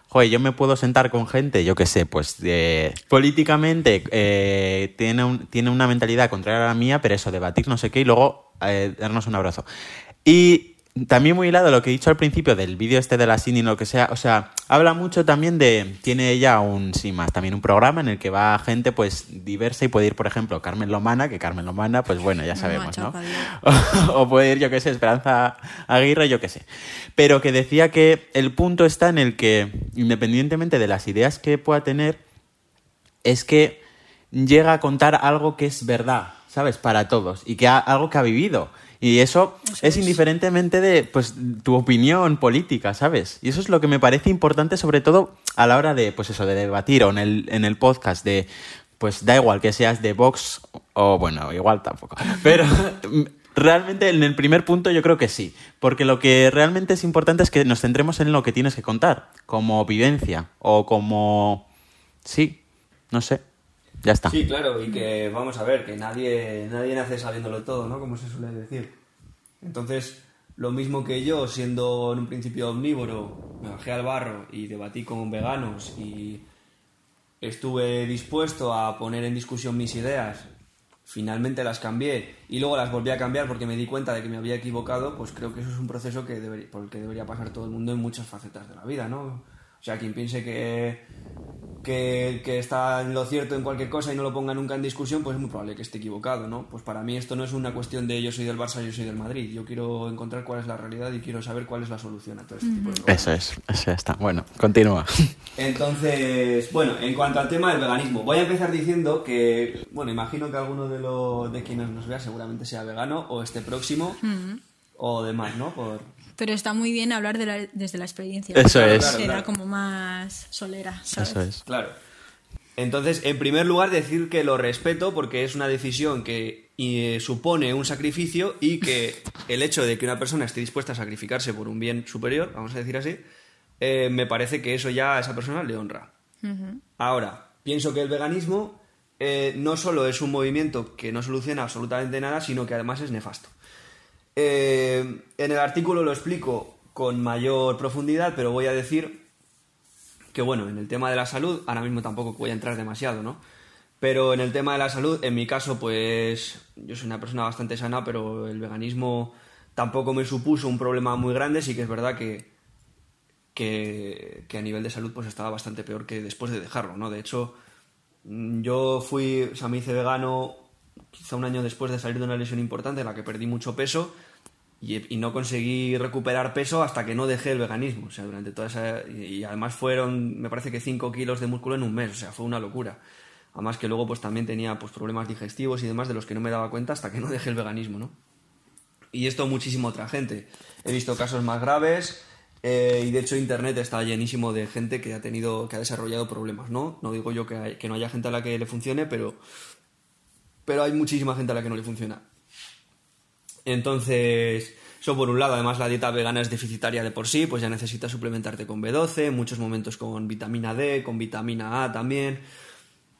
joder, yo me puedo sentar con gente, yo qué sé, pues de, políticamente eh, tiene, tiene una mentalidad contraria a la mía, pero eso, debatir no sé qué y luego eh, darnos un abrazo. Y también muy hilado lo que he dicho al principio del vídeo este de la Cindy, lo que sea, o sea, habla mucho también de, tiene ella un, sí más, también un programa en el que va gente pues diversa y puede ir, por ejemplo, Carmen Lomana, que Carmen Lomana, pues bueno, ya sabemos, ¿no? o puede ir, yo qué sé, Esperanza Aguirre, yo qué sé. Pero que decía que el punto está en el que, independientemente de las ideas que pueda tener, es que llega a contar algo que es verdad, ¿sabes? Para todos. Y que ha- algo que ha vivido. Y eso, es, indiferentemente de pues tu opinión política, ¿sabes? Y eso es lo que me parece importante, sobre todo a la hora de, pues eso, de debatir o en el, en el podcast de, pues da igual que seas de Vox o bueno, igual tampoco. Pero realmente en el primer punto yo creo que sí. Porque lo que realmente es importante es que nos centremos en lo que tienes que contar, como vivencia o como... Sí, no sé. Ya está. Sí, claro, y que vamos a ver, que nadie, nadie nace sabiéndolo todo, ¿no? Como se suele decir. Entonces, lo mismo que yo, siendo en un principio omnívoro, me bajé al barro y debatí con veganos y estuve dispuesto a poner en discusión mis ideas, finalmente las cambié y luego las volví a cambiar porque me di cuenta de que me había equivocado, pues creo que eso es un proceso que por el que debería pasar todo el mundo en muchas facetas de la vida, ¿no? O sea, quien piense que, que, que está en lo cierto en cualquier cosa y no lo ponga nunca en discusión, pues es muy probable que esté equivocado, ¿no? Pues para mí esto no es una cuestión de yo soy del Barça, yo soy del Madrid. Yo quiero encontrar cuál es la realidad y quiero saber cuál es la solución a todo este tipo de cosas. Eso es, eso ya está. Bueno, continúa. Entonces, bueno, en cuanto al tema del veganismo, voy a empezar diciendo que, bueno, imagino que alguno de, los de quienes nos vea seguramente sea vegano o esté próximo o demás, ¿no? Por, Pero está muy bien hablar de la- desde la experiencia. Eso Claro, es. claro, Era como más solera, ¿sabes? Eso es. Claro. Entonces, en primer lugar, decir que lo respeto porque es una decisión que eh, supone un sacrificio y que el hecho de que una persona esté dispuesta a sacrificarse por un bien superior, vamos a decir así, eh, me parece que eso ya a esa persona le honra. Ahora, pienso que el veganismo eh, no solo es un movimiento que no soluciona absolutamente nada, sino que además es nefasto. Eh, en el artículo lo explico con mayor profundidad, pero voy a decir que bueno, en el tema de la salud, ahora mismo tampoco voy a entrar demasiado, ¿no? Pero en el tema de la salud, en mi caso, pues yo soy una persona bastante sana, pero el veganismo tampoco me supuso un problema muy grande, sí que es verdad que, que, a nivel de salud pues estaba bastante peor que después de dejarlo, ¿no? De hecho, mm, yo fui, o sea, me hice vegano quizá un año después de salir de una lesión importante en la que perdí mucho peso y, no conseguí recuperar peso hasta que no dejé el veganismo. O sea, durante toda esa. Y, además fueron, me parece que 5 kilos de músculo en un mes. O sea, fue una locura. Además que luego pues también tenía pues problemas digestivos y demás de los que no me daba cuenta hasta que no dejé el veganismo, ¿no? Y esto muchísima otra gente. He visto casos más graves eh, y de hecho internet está llenísimo de gente que ha tenido, que ha desarrollado problemas, ¿no? No digo yo que, que no haya gente a la que le funcione, pero, pero hay muchísima gente a la que no le funciona. Entonces, eso por un lado, además la dieta vegana es deficitaria de por sí, pues ya necesitas suplementarte con B12, en muchos momentos con vitamina D, con vitamina A también,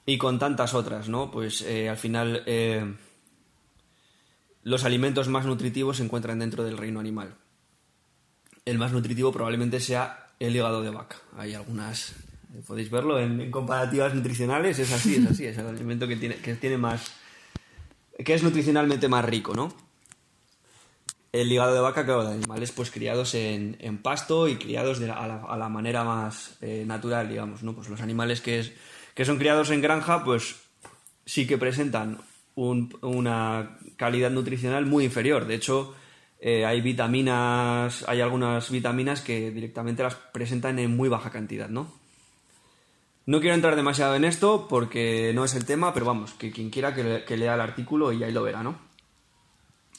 y con tantas otras, ¿no? Pues eh, al final eh, los alimentos más nutritivos se encuentran dentro del reino animal. El más nutritivo probablemente sea el hígado de vaca. Hay algunas, podéis verlo en, en comparativas nutricionales, es así, es así, es el alimento que tiene, que tiene más, que es nutricionalmente más rico, ¿no? El hígado de vaca, claro, de animales pues criados en, pasto y criados a, la, manera más eh, natural, digamos, ¿no? Pues los animales que, son criados en granja, pues sí que presentan un- una calidad nutricional muy inferior. De hecho, eh, hay vitaminas, hay algunas vitaminas que directamente las presentan en muy baja cantidad, ¿no? No quiero entrar demasiado en esto porque no es el tema, pero vamos, que quien quiera que, que lea el artículo y ahí lo verá, ¿no?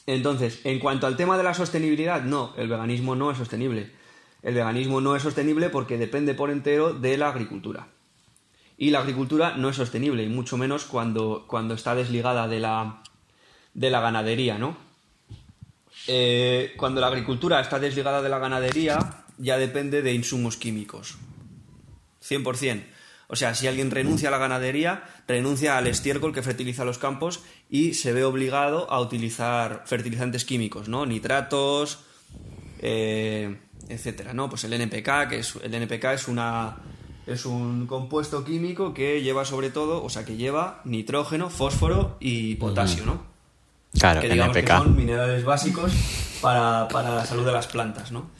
Entonces, en cuanto al tema de la sostenibilidad, no, el veganismo no es sostenible. El veganismo no es sostenible porque depende por entero de la agricultura. Y la agricultura no es sostenible, y mucho menos cuando, cuando está desligada de la, de la ganadería, ¿no? Eh, cuando la agricultura está desligada de la ganadería, ya depende de insumos químicos. 100%. O sea, si alguien renuncia a la ganadería, renuncia al estiércol que fertiliza los campos y se ve obligado a utilizar fertilizantes químicos, ¿no? Nitratos, eh, etcétera, ¿no? Pues el NPK, que es el NPK es una es un compuesto químico que lleva sobre todo, o sea, que lleva nitrógeno, fósforo y potasio, ¿no? Claro, que digamos NPK. que son minerales básicos para, para la salud de las plantas, ¿no?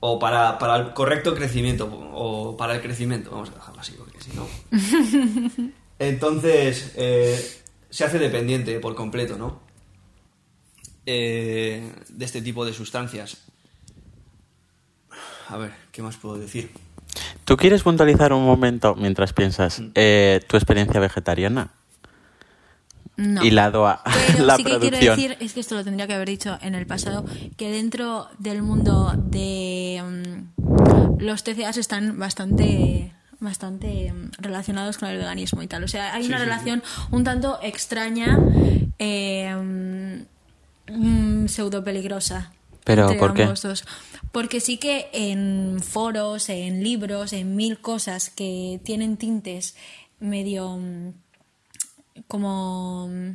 O para, para el correcto crecimiento, o para el crecimiento, vamos a dejarlo así, porque si no... Entonces, eh, se hace dependiente por completo, ¿no? Eh, de este tipo de sustancias. A ver, ¿qué más puedo decir? ¿Tú quieres puntualizar un momento mientras piensas eh, tu experiencia vegetariana? No. Hilado a Pero la sí que quiero producción. decir, es que esto lo tendría que haber dicho en el pasado, que dentro del mundo de mm, los TCAs están bastante bastante mm, relacionados con el veganismo y tal. O sea, hay una relación un tanto extraña, eh, mm, pseudo peligrosa. ¿Pero entre por qué? dos. Porque sí que en foros, en libros, en mil cosas que tienen tintes medio como mm,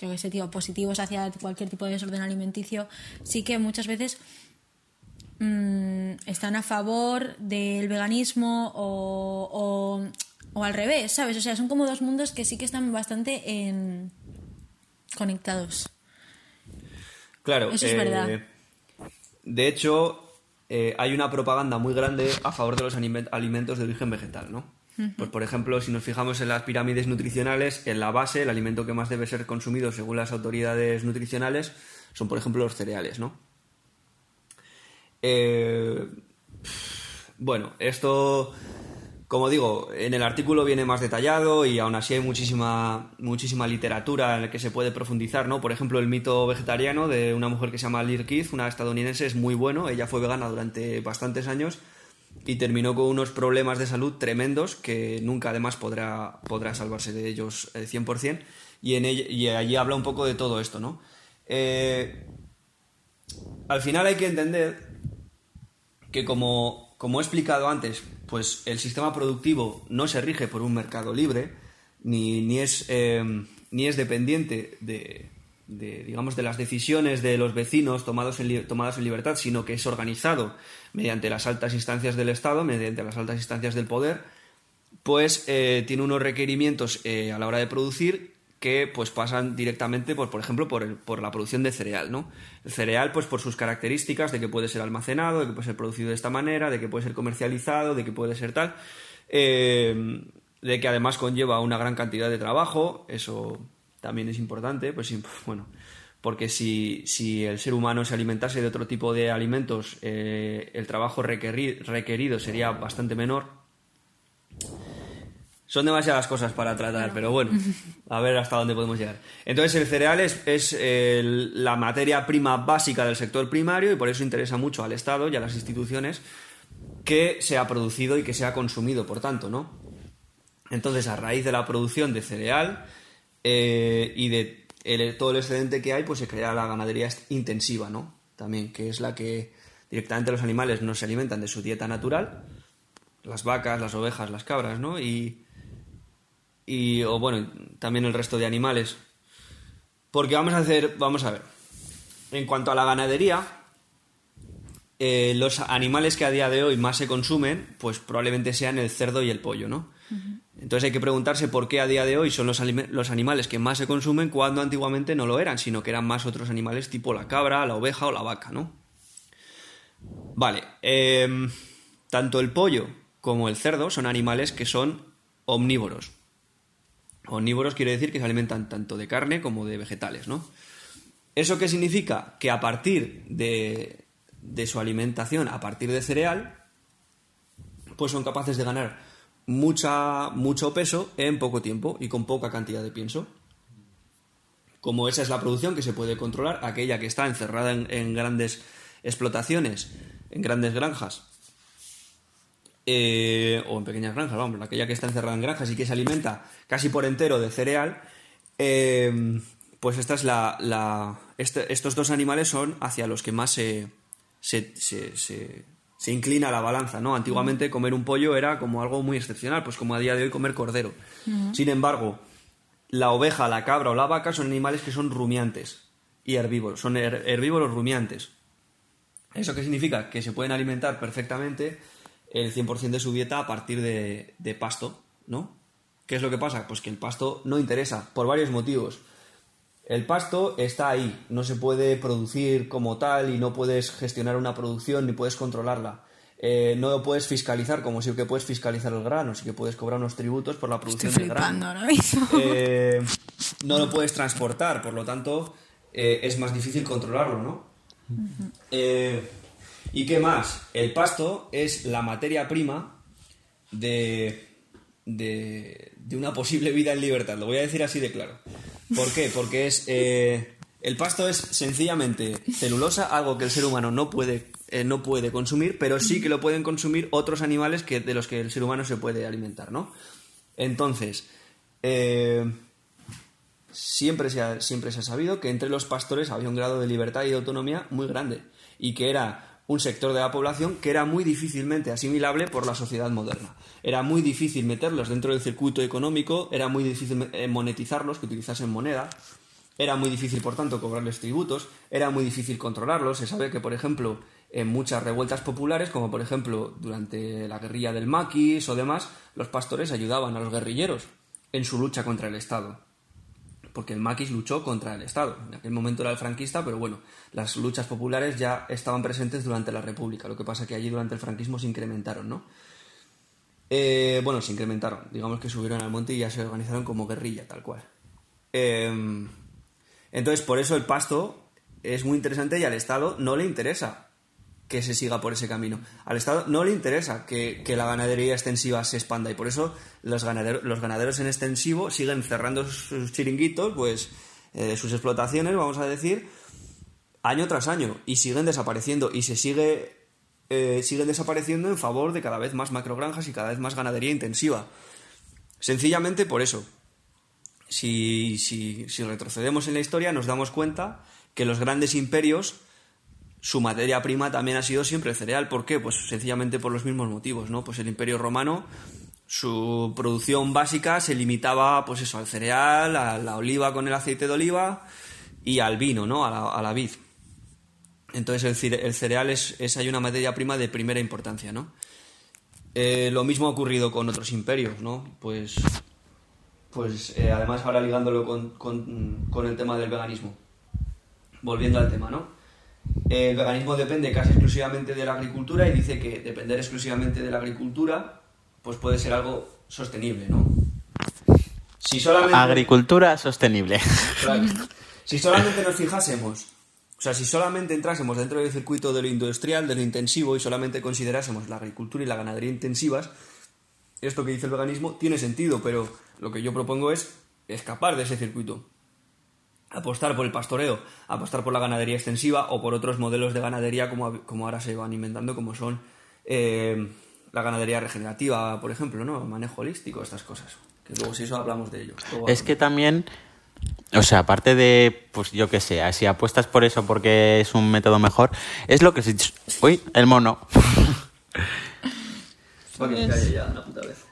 yo que sé, tío, positivos hacia cualquier tipo de desorden alimenticio, sí que muchas veces mm, están a favor del veganismo o, o, o al revés, ¿sabes? O sea, son como dos mundos que sí que están bastante en- conectados. Claro, Eso es eh, verdad. De hecho, eh, hay una propaganda muy grande a favor de los alimentos de origen vegetal, ¿no? Pues, por ejemplo, si nos fijamos en las pirámides nutricionales, en la base, el alimento que más debe ser consumido según las autoridades nutricionales son, por ejemplo, los cereales, ¿no? Eh, bueno, esto, como digo, en el artículo viene más detallado y aún así hay muchísima, muchísima literatura en la que se puede profundizar, ¿no? Por ejemplo, el mito vegetariano de una mujer que se llama Lear Keith, una estadounidense, es muy bueno. Ella fue vegana durante bastantes años y terminó con unos problemas de salud tremendos que nunca además podrá, podrá salvarse de ellos eh, 100%. Y, en ella- y allí habla un poco de todo esto, ¿no? Eh, al final hay que entender que como, como he explicado antes, pues el sistema productivo no se rige por un mercado libre, ni, ni es, eh, ni es dependiente de, de, digamos, de las decisiones de los vecinos tomados en, tomadas en libertad, sino que es organizado mediante las altas instancias del Estado, mediante las altas instancias del poder, pues eh, tiene unos requerimientos eh, a la hora de producir que pues pasan directamente por, por ejemplo por, por la producción de cereal no el cereal pues por sus características de que puede ser almacenado de que puede ser producido de esta manera de que puede ser comercializado de que puede ser tal eh, de que además conlleva una gran cantidad de trabajo eso también es importante pues bueno porque si, si el ser humano se alimentase de otro tipo de alimentos eh, el trabajo requeri- requerido sería bastante menor son demasiadas cosas para tratar, pero bueno, a ver hasta dónde podemos llegar. Entonces el cereal es, es, eh, la materia prima básica del sector primario y por eso interesa mucho al Estado y a las instituciones que sea producido y que sea consumido, por tanto, ¿no? Entonces, a raíz de la producción de cereal eh, y de todo el excedente que hay, pues se crea la ganadería intensiva, ¿no? También, que es la que directamente los animales no se alimentan de su dieta natural, las vacas, las ovejas, las cabras, ¿no? Y, y o bueno, también el resto de animales. Porque vamos a hacer, vamos a ver, en cuanto a la ganadería, eh, los animales que a día de hoy más se consumen, pues probablemente sean el cerdo y el pollo, ¿no? Entonces hay que preguntarse por qué a día de hoy son los, animales que más se consumen cuando antiguamente no lo eran, sino que eran más otros animales tipo la cabra, la oveja o la vaca, ¿no? Vale, em, tanto el pollo como el cerdo son animales que son omnívoros. Omnívoros quiere decir que se alimentan tanto de carne como de vegetales, ¿no? ¿Eso qué significa? Que a partir de, de su alimentación, a partir de cereal, pues son capaces de ganar mucha, mucho peso en poco tiempo y con poca cantidad de pienso. Como esa es la producción que se puede controlar, aquella que está encerrada en, grandes explotaciones, en grandes granjas, eh, o en pequeñas granjas, vamos, aquella que está encerrada en granjas y que se alimenta casi por entero de cereal, eh, pues esta es la, la- este- estos dos animales son hacia los que más se, se, se- se- se inclina la balanza, ¿no? Antiguamente comer un pollo era como algo muy excepcional, pues como a día de hoy comer cordero. Sin embargo, la oveja, la cabra o la vaca son animales que son rumiantes y herbívoros, son her- herbívoros rumiantes. ¿Eso qué significa? Que se pueden alimentar perfectamente el 100% de su dieta a partir de, de pasto, ¿no? ¿Qué es lo que pasa? Pues que el pasto no interesa, por varios motivos. El pasto está ahí, no se puede producir como tal y no puedes gestionar una producción ni puedes controlarla. Eh, no lo puedes fiscalizar como sí que puedes fiscalizar el grano, sí que puedes cobrar unos tributos por la producción Estoy del grano. flipando ahora mismo. Eh, no lo puedes transportar, por lo tanto eh, es más difícil controlarlo, ¿no? ¿Y qué más? El pasto es la materia prima de, de, de una posible vida en libertad, lo voy a decir así de claro. ¿Por qué? Porque es... eh, el pasto es sencillamente celulosa, algo que el ser humano no puede, eh, no puede consumir, pero sí que lo pueden consumir otros animales que, de los que el ser humano se puede alimentar, ¿no? Entonces, eh, siempre, se siempre se ha sabido que entre los pastores había un grado de libertad y de autonomía muy grande y que era un sector de la población que era muy difícilmente asimilable por la sociedad moderna. Era muy difícil meterlos dentro del circuito económico, era muy difícil eh, monetizarlos, que utilizasen moneda. Era muy difícil, por tanto, cobrarles tributos, era muy difícil controlarlos. Se sabe que, por ejemplo, en muchas revueltas populares, como por ejemplo durante la guerrilla del maquis o demás, los pastores ayudaban a los guerrilleros en su lucha contra el Estado. Porque el maquis luchó contra el Estado. En aquel momento era el franquista, pero bueno, las luchas populares ya estaban presentes durante la República. Lo que pasa que allí durante el franquismo se incrementaron, ¿no? Eh, bueno, se incrementaron. Digamos que subieron al monte y ya se organizaron como guerrilla, tal cual. Eh, entonces, por eso el pasto es muy interesante y al Estado no le interesa que se siga por ese camino. Al Estado no le interesa que, que la ganadería extensiva se expanda y por eso los ganaderos, los ganaderos en extensivo siguen cerrando sus chiringuitos, pues eh, sus explotaciones, vamos a decir, año tras año y siguen desapareciendo y se sigue eh, siguen desapareciendo en favor de cada vez más macrogranjas y cada vez más ganadería intensiva. Sencillamente por eso. Si, si, si retrocedemos en la historia nos damos cuenta que los grandes imperios su materia prima también ha sido siempre el cereal. ¿Por qué? Pues sencillamente por los mismos motivos, ¿no? Pues el Imperio Romano, su producción básica se limitaba, pues eso, al cereal, a la oliva con el aceite de oliva y al vino, ¿no? A la, vid. Entonces el, cere- el cereal es, es ahí una materia prima de primera importancia, ¿no? Eh, lo mismo ha ocurrido con otros imperios, ¿no? Pues, pues eh, además ahora ligándolo con, con- con el tema del veganismo. Volviendo al tema, ¿no? El veganismo depende casi exclusivamente de la agricultura y dice que depender exclusivamente de la agricultura pues puede ser algo sostenible, ¿no? Si solamente... Agricultura sostenible. Claro. Si solamente nos fijásemos, o sea, si solamente entrásemos dentro del circuito de lo industrial, de lo intensivo, y solamente considerásemos la agricultura y la ganadería intensivas, esto que dice el veganismo tiene sentido, pero lo que yo propongo es escapar de ese circuito. Apostar por el pastoreo, apostar por la ganadería extensiva o por otros modelos de ganadería como, como ahora se van inventando, como son eh, la ganadería regenerativa, por ejemplo, ¿no? Manejo holístico, estas cosas. Que luego si eso hablamos de ello. Luego Es que también, o sea, aparte de, pues yo qué sé, si apuestas por eso porque es un método mejor, es lo que se... Uy, el mono. Para que se calle ya una puta vez.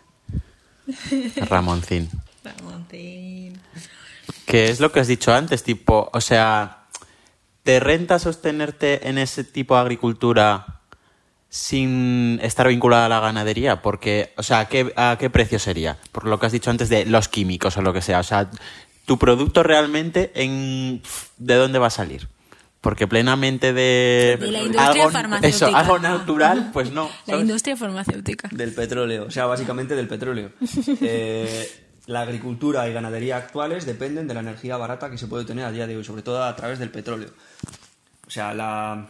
Ramoncín. Ramoncín. Que es lo que has dicho antes, tipo, o sea, ¿te renta sostenerte en ese tipo de agricultura sin estar vinculada a la ganadería? Porque, o sea, ¿a qué, a qué precio sería? Por lo que has dicho antes de los químicos o lo que sea. O sea, tu producto realmente, en ¿de dónde va a salir? Porque plenamente de... De la industria algo, farmacéutica. Eso, algo natural, pues no. La industria farmacéutica. Del petróleo, o sea, básicamente del petróleo. Eh, la agricultura y ganadería actuales dependen de la energía barata que se puede tener a día de hoy, sobre todo a través del petróleo. O sea, la,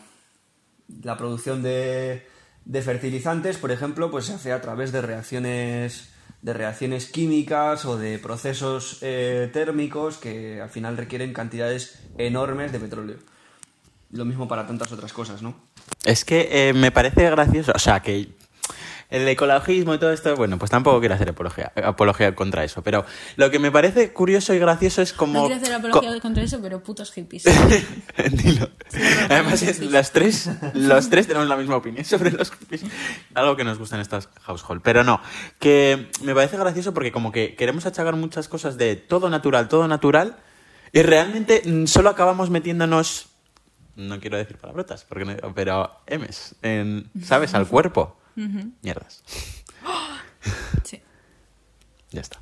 la producción de, de fertilizantes, por ejemplo, pues se hace a través de reacciones de reacciones químicas o de procesos eh, térmicos que al final requieren cantidades enormes de petróleo. Lo mismo para tantas otras cosas, ¿no? Es que eh, me parece gracioso, o sea, que el ecologismo y todo esto, bueno, pues tampoco quiero hacer apología, apología contra eso, pero lo que me parece curioso y gracioso es como... No quiero hacer apología contra eso, pero putos hippies. Dilo. Además, es- los tres, los tres tenemos la misma opinión sobre los hippies. Algo que nos gusta en estas household. Pero no, que me parece gracioso porque como que queremos achacar muchas cosas de todo natural, todo natural, y realmente mm, solo acabamos metiéndonos, no quiero decir palabrotas, porque no- pero M's, en, ¿sabes? Al cuerpo. Mierdas. Sí. Ya está.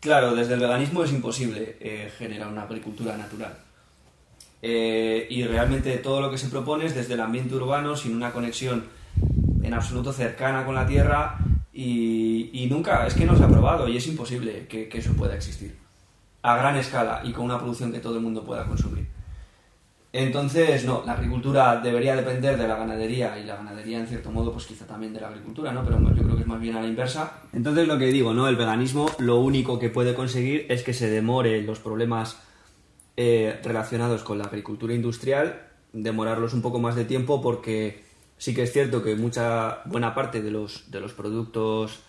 Claro, desde el veganismo es imposible eh, generar una agricultura natural. Eh, y realmente todo lo que se propone es desde el ambiente urbano, sin una conexión en absoluto cercana con la tierra y, y nunca, es que no se ha probado y es imposible que, que eso pueda existir a gran escala y con una producción que todo el mundo pueda consumir. Entonces, no, la agricultura debería depender de la ganadería y la ganadería, en cierto modo, pues quizá también de la agricultura, ¿no? Pero yo creo que es más bien a la inversa. Entonces, lo que digo, ¿no? El veganismo lo único que puede conseguir es que se demore los problemas eh, relacionados con la agricultura industrial, demorarlos un poco más de tiempo porque sí que es cierto que mucha buena parte de los, de los productos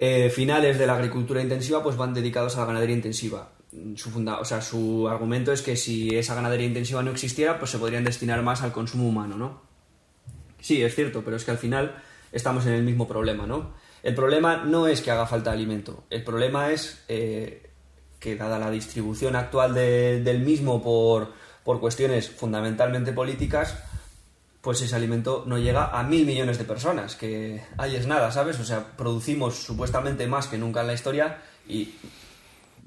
eh, finales de la agricultura intensiva pues van dedicados a la ganadería intensiva. Su, funda- o sea, su argumento es que si esa ganadería intensiva no existiera, pues se podrían destinar más al consumo humano, ¿no? Sí, es cierto, pero es que al final estamos en el mismo problema, ¿no? El problema no es que haga falta alimento, el problema es eh, que dada la distribución actual de- del mismo por, por cuestiones fundamentalmente políticas, pues ese alimento no llega a mil millones de personas, que ahí es nada, ¿sabes? O sea, producimos supuestamente más que nunca en la historia y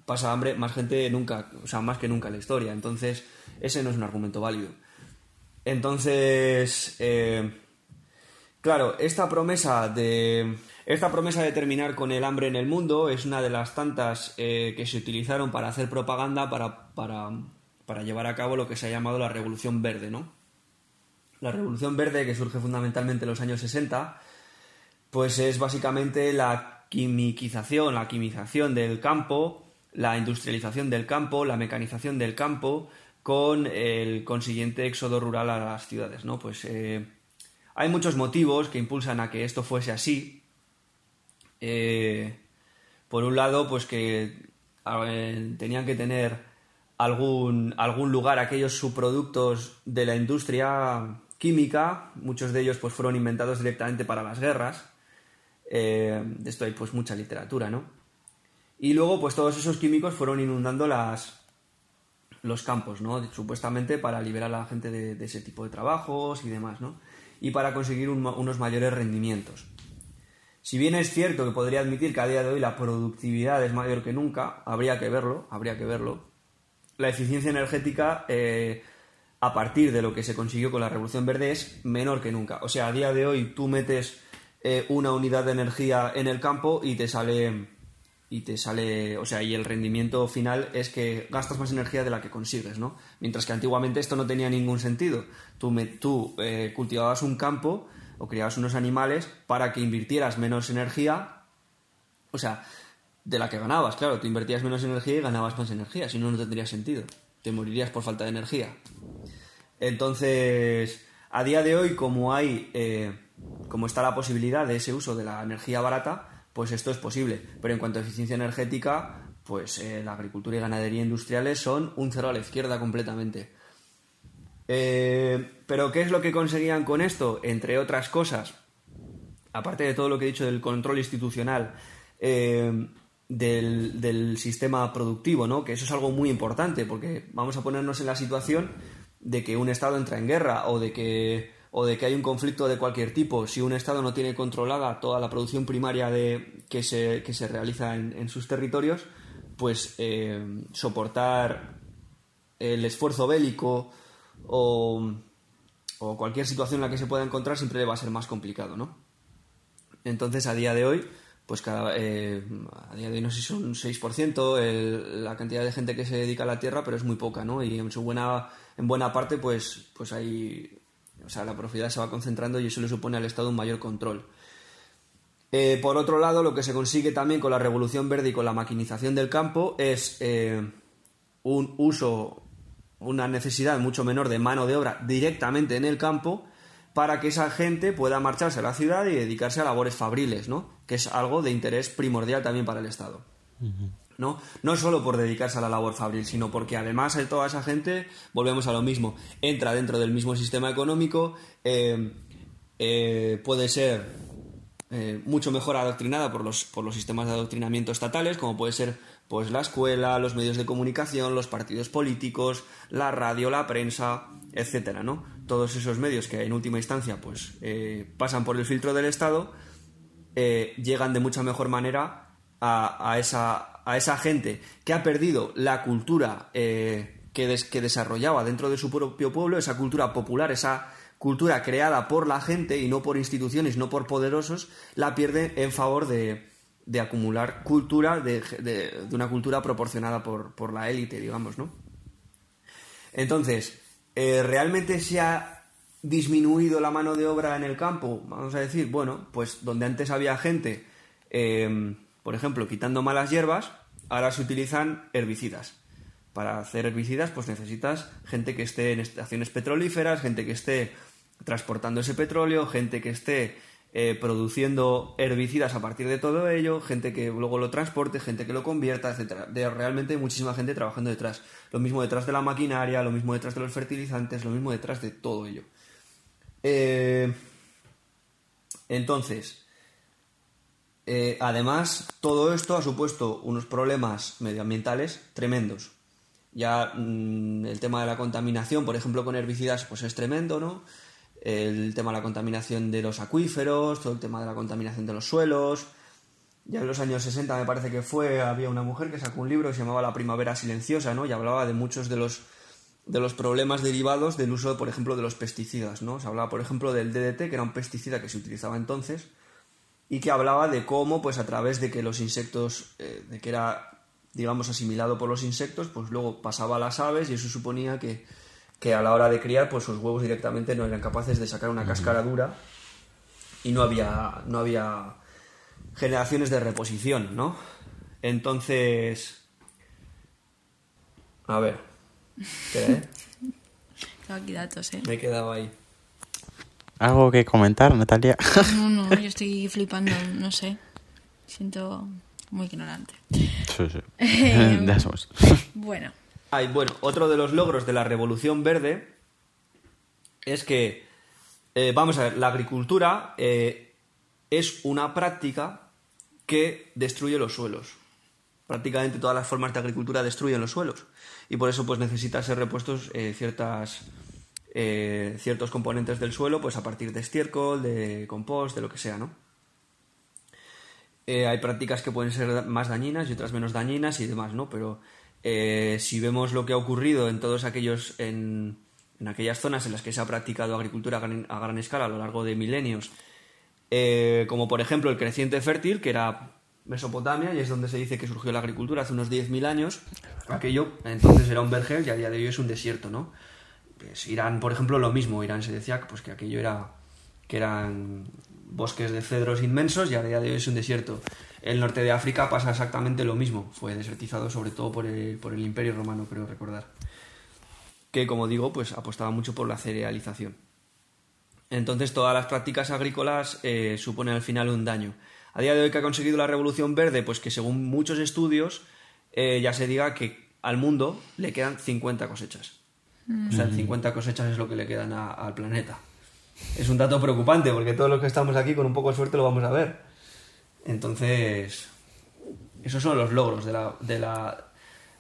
pasa hambre más gente nunca, o sea, más que nunca en la historia. Entonces, ese no es un argumento válido. Entonces, eh, claro, esta promesa de esta promesa de terminar con el hambre en el mundo es una de las tantas eh, que se utilizaron para hacer propaganda para, para, para llevar a cabo lo que se ha llamado la Revolución Verde, ¿no? La Revolución Verde, que surge fundamentalmente en los años 60, pues es básicamente la quimiquización, la quimización del campo, la industrialización del campo, la mecanización del campo, con el consiguiente éxodo rural a las ciudades, ¿no? Pues eh, hay muchos motivos que impulsan a que esto fuese así. Eh, por un lado, pues que tenían que tener algún, algún lugar aquellos subproductos de la industria química, muchos de ellos pues fueron inventados directamente para las guerras. Eh, de esto hay pues mucha literatura, ¿no? Y luego pues todos esos químicos fueron inundando las, los campos, ¿no? Supuestamente para liberar a la gente de, ese tipo de trabajos y demás, ¿no? Y para conseguir un- unos mayores rendimientos. Si bien es cierto que podría admitir que a día de hoy la productividad es mayor que nunca, habría que verlo, habría que verlo. La eficiencia energética, eh, a partir de lo que se consiguió con la Revolución Verde, es menor que nunca. O sea, a día de hoy tú metes eh, una unidad de energía en el campo y te sale y te sale, o sea, y el rendimiento final es que gastas más energía de la que consigues, ¿no? Mientras que antiguamente esto no tenía ningún sentido. Tú, me- tú eh, cultivabas un campo o criabas unos animales para que invirtieras menos energía, o sea, de la que ganabas, claro, tú invertías menos energía y ganabas más energía, si no, no tendría sentido. Te morirías por falta de energía. Entonces, a día de hoy, como hay, eh, como está la posibilidad de ese uso de la energía barata, pues esto es posible. Pero en cuanto a eficiencia energética, pues eh, la agricultura y ganadería industriales son un cero a la izquierda completamente. Eh, pero ¿qué es lo que conseguían con esto? Entre otras cosas, aparte de todo lo que he dicho del control institucional eh, del, del sistema productivo, ¿no? Que eso es algo muy importante, porque vamos a ponernos en la situación de que un Estado entra en guerra o de que, o de que hay un conflicto de cualquier tipo. Si un Estado no tiene controlada toda la producción primaria de, que, se, que se realiza en, sus territorios, pues eh, soportar el esfuerzo bélico o, o cualquier situación en la que se pueda encontrar siempre le va a ser más complicado, ¿no? Entonces, a día de hoy, pues cada, eh, a día de hoy no sé si son un 6% el- la cantidad de gente que se dedica a la tierra, pero es muy poca, ¿no? Y en su buena, en buena parte, pues, pues hay, o sea, la propiedad se va concentrando y eso le supone al Estado un mayor control. Eh, por otro lado, lo que se consigue también con la revolución verde y con la maquinización del campo es eh, un uso, una necesidad mucho menor de mano de obra directamente en el campo para que esa gente pueda marcharse a la ciudad y dedicarse a labores fabriles, ¿no? Que es algo de interés primordial también para el Estado. ¿No? No solo por dedicarse a la labor fabril, sino porque además de toda esa gente, volvemos a lo mismo, entra dentro del mismo sistema económico, eh, eh, puede ser eh, mucho mejor adoctrinada por los, por los sistemas de adoctrinamiento estatales, como puede ser pues la escuela, los medios de comunicación, los partidos políticos, la radio, la prensa, etcétera, ¿no? Todos esos medios que en última instancia pues pasan por el filtro del Estado llegan de mucha mejor manera a esa, a esa gente que ha perdido la cultura eh, que, des- que desarrollaba dentro de su propio pueblo, esa cultura popular, esa cultura creada por la gente y no por instituciones, no por poderosos, la pierde en favor de, acumular cultura, de, una cultura proporcionada por, por la élite, digamos, ¿no? Entonces, eh, ¿realmente se ha disminuido la mano de obra en el campo? Vamos a decir, bueno, pues donde antes había gente, eh, por ejemplo, quitando malas hierbas, ahora se utilizan herbicidas. Para hacer herbicidas, pues necesitas gente que esté en estaciones petrolíferas, gente que esté transportando ese petróleo, gente que esté eh, produciendo herbicidas a partir de todo ello, gente que luego lo transporte, gente que lo convierta, etcétera. De realmente hay muchísima gente trabajando detrás. Lo mismo detrás de la maquinaria, lo mismo detrás de los fertilizantes, lo mismo detrás de todo ello. Eh, entonces, Eh, además, todo esto ha supuesto unos problemas medioambientales tremendos. Ya mm, el tema de la contaminación, por ejemplo, con herbicidas, pues es tremendo, ¿no? El tema de la contaminación de los acuíferos, todo el tema de la contaminación de los suelos. Ya en los años 60 me parece que fue, había una mujer que sacó un libro que se llamaba La primavera silenciosa, ¿no? Y hablaba de muchos de los, de los problemas derivados del uso, por ejemplo, de los pesticidas, ¿no? Se hablaba, por ejemplo, del DDT, que era un pesticida que se utilizaba entonces, y que hablaba de cómo, pues a través de que los insectos, eh, de que era digamos, asimilado por los insectos, pues luego pasaba a las aves y eso suponía que, que a la hora de criar, pues sus huevos directamente no eran capaces de sacar una cáscara dura y no había, no había generaciones de reposición, ¿no? Entonces... A ver. ¿Qué, eh? Tengo aquí datos, ¿eh? Me he quedado ahí. ¿Algo que comentar, Natalia? No, no, yo estoy flipando, no sé. Siento muy ignorante. sí, sí. Eh, Ya somos. Bueno, Ah, y bueno, otro de los logros de la Revolución Verde es que, eh, vamos a ver, la agricultura eh, es una práctica que destruye los suelos. Prácticamente todas las formas de agricultura destruyen los suelos y por eso pues necesita ser repuestos eh, ciertas, eh, ciertos componentes del suelo pues a partir de estiércol, de compost, de lo que sea, ¿no? Eh, hay prácticas que pueden ser más dañinas y otras menos dañinas y demás, ¿no? Pero eh, si vemos lo que ha ocurrido en todos aquellos, en, aquellas zonas en las que se ha practicado agricultura a gran, escala a lo largo de milenios, como por ejemplo el creciente fértil, que era Mesopotamia, y es donde se dice que surgió la agricultura hace unos 10.000 años, aquello entonces era un vergel y a día de hoy es un desierto, ¿no? Pues Irán, por ejemplo, lo mismo, Irán se decía pues, que aquello era que eran bosques de cedros inmensos y a día de hoy es un desierto. El norte de África pasa exactamente lo mismo, fue desertizado sobre todo por el, por el Imperio Romano, creo recordar. Que, como digo, pues apostaba mucho por la cerealización. Entonces todas las prácticas agrícolas eh, suponen al final un daño. A día de hoy que ha conseguido la Revolución Verde, pues que según muchos estudios eh, ya se diga que al mundo le quedan 50 cosechas. O sea, 50 cosechas es lo que le quedan a- al planeta. Es un dato preocupante porque todos los que estamos aquí con un poco de suerte lo vamos a ver. Entonces, esos son los logros de la, de la,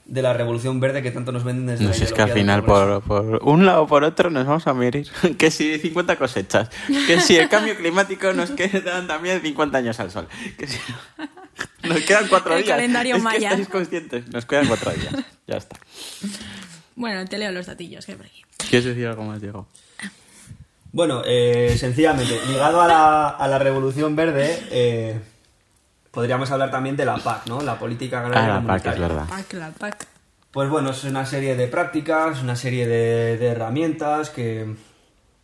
de la Revolución Verde que tanto nos venden desde No la sé, es que al final por, por un lado o por otro nos vamos a morir. Que si 50 cosechas, que si el cambio climático nos quedan también 50 años al sol. Que si nos quedan cuatro El días. calendario es que maya. estáis conscientes, nos quedan cuatro días. Ya está. Bueno, te leo los datillos que hay por aquí. ¿Quieres decir algo más, Diego? Bueno, eh, sencillamente, ligado a la, a la Revolución Verde, eh, podríamos hablar también de la PAC, ¿no? La Política Agraria Ah, la PAC, es verdad. Pac, la pac. Pues bueno, es una serie de prácticas, una serie de, de herramientas que,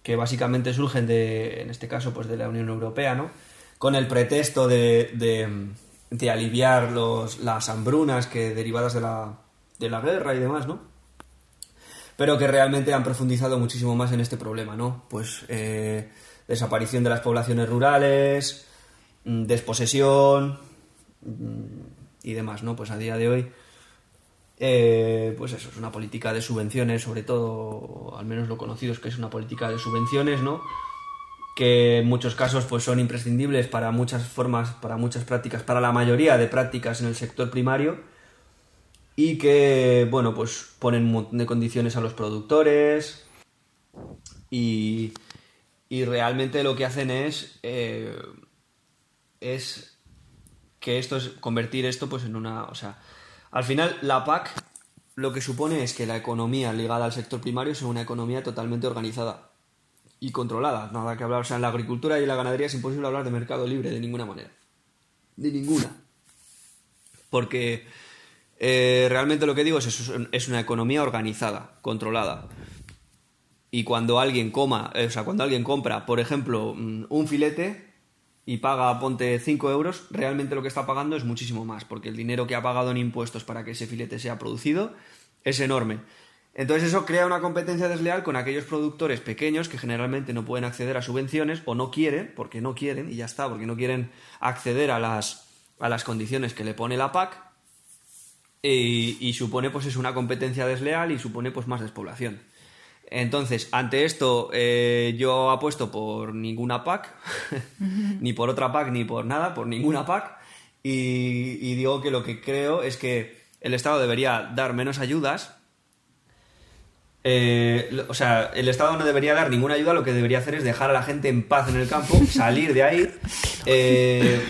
que básicamente surgen de, en este caso, pues de la Unión Europea, ¿no? Con el pretexto de, de, de aliviar los, las hambrunas que derivadas de la, de la guerra y demás, ¿no? Pero que realmente han profundizado muchísimo más en este problema, ¿no? Pues eh, desaparición de las poblaciones rurales, mm, desposesión mm, y demás, ¿no? Pues a día de hoy eh, pues eso, es una política de subvenciones, sobre todo, al menos lo conocido es que es una política de subvenciones, ¿no? Que en muchos casos pues son imprescindibles para muchas formas, para muchas prácticas, para la mayoría de prácticas en el sector primario y que, bueno, pues ponen un montón de condiciones a los productores y, y realmente lo que hacen es, eh, es que esto es convertir esto pues en una, o sea, al final la PAC lo que supone es que la economía ligada al sector primario sea una economía totalmente organizada y controlada, nada que hablar, o sea, en la agricultura y en la ganadería es imposible hablar de mercado libre de ninguna manera, de ninguna, porque eh, realmente lo que digo es es una economía organizada, controlada. Y cuando alguien coma, eh, o sea, cuando alguien compra, por ejemplo, mm, un filete y paga, ponte 5 euros, realmente lo que está pagando es muchísimo más, porque el dinero que ha pagado en impuestos para que ese filete sea producido es enorme. Entonces eso crea una competencia desleal con aquellos productores pequeños que generalmente no pueden acceder a subvenciones o no quieren, porque no quieren, y ya está, porque no quieren acceder a las, a las condiciones que le pone la PAC, y, y supone pues es una competencia desleal y supone pues más despoblación. Entonces, ante esto, eh, yo apuesto por ninguna PAC, ni por otra PAC, ni por nada, por ninguna PAC, y, y digo que lo que creo es que el Estado debería dar menos ayudas. Eh, o sea, el Estado no debería dar ninguna ayuda, lo que debería hacer es dejar a la gente en paz en el campo, salir de ahí, eh,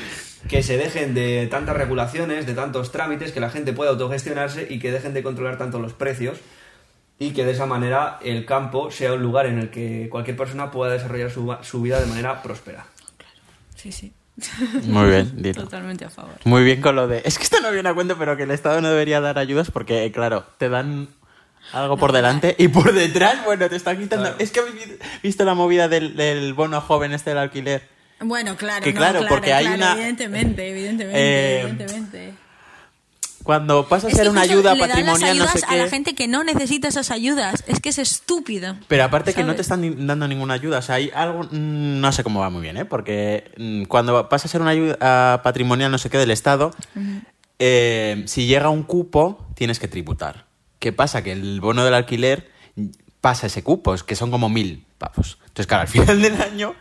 que se dejen de tantas regulaciones, de tantos trámites, que la gente pueda autogestionarse y que dejen de controlar tanto los precios y que de esa manera el campo sea un lugar en el que cualquier persona pueda desarrollar su, su vida de manera próspera. Sí, sí. Muy bien, dilo. Totalmente a favor. Muy bien con lo de... Es que esto no viene a cuento, pero que el Estado no debería dar ayudas porque, claro, te dan algo por delante y por detrás, bueno, te están quitando... Claro. Es que habéis visto la movida del, del bono joven este del alquiler. Bueno, claro, Que no, claro, porque hay claro, una- Evidentemente, evidentemente, Eh, evidentemente. Cuando pasa a ser una ayuda le dan las patrimonial, no ayudas sé a la qué... gente que no necesita esas ayudas. Es que es estúpido. Pero aparte que no te están dando ninguna ayuda, o sea, hay algo, mm, no sé cómo va muy bien, ¿eh? Porque mm, cuando pasa a ser una ayuda patrimonial, no sé qué, del Estado, eh, si llega un cupo, tienes que tributar. ¿Qué pasa? Que el bono del alquiler pasa ese cupo, es que son como mil pavos. Entonces, claro, al final del año,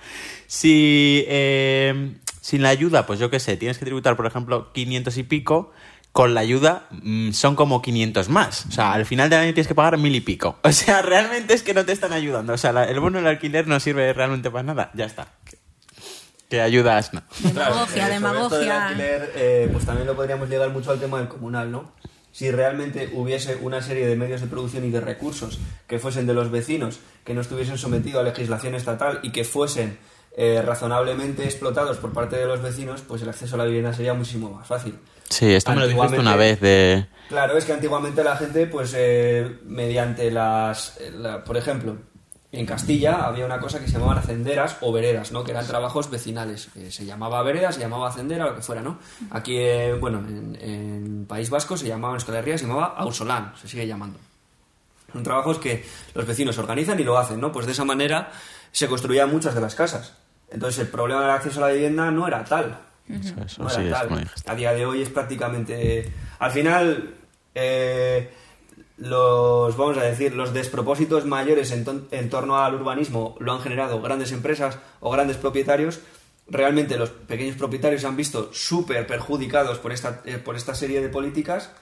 si eh, sin la ayuda, pues yo qué sé, tienes que tributar, por ejemplo, 500 y pico, con la ayuda mm, son como 500 más. O sea, al final del año tienes que pagar mil y pico. O sea, realmente es que no te están ayudando. O sea, la- el bono del alquiler no sirve realmente para nada. Ya está. Que, que ayudas, no. Demagogia, Eh, esto del demagogia. alquiler, eh, pues también lo podríamos ligar mucho al tema del comunal, ¿no? Si realmente hubiese una serie de medios de producción y de recursos que fuesen de los vecinos, que no estuviesen sometidos a legislación estatal y que fuesen eh, razonablemente explotados por parte de los vecinos, pues el acceso a la vivienda sería muchísimo más fácil. Sí, esto me lo dijiste una vez de... Claro, es que antiguamente la gente, pues eh, mediante las, la- por ejemplo, en Castilla había una cosa que se llamaban hacenderas o veredas, ¿no? Que eran trabajos vecinales. Eh, se llamaba vereda, se llamaba hacendera, lo que fuera, ¿no? Aquí, eh, bueno, en, en País Vasco se llamaba, en Euskal Herria se llamaba ausolán, se sigue llamando. Son trabajos que los vecinos organizan y lo hacen, ¿no? Pues de esa manera se construían muchas de las casas. Entonces el problema del acceso a la vivienda no era tal. Eso, eso No era tal. A día de hoy es prácticamente... Al final, eh, los, vamos a decir, los despropósitos mayores en, ton- en torno al urbanismo lo han generado grandes empresas o grandes propietarios. Realmente los pequeños propietarios se han visto súper perjudicados por esta, eh, por esta serie de políticas.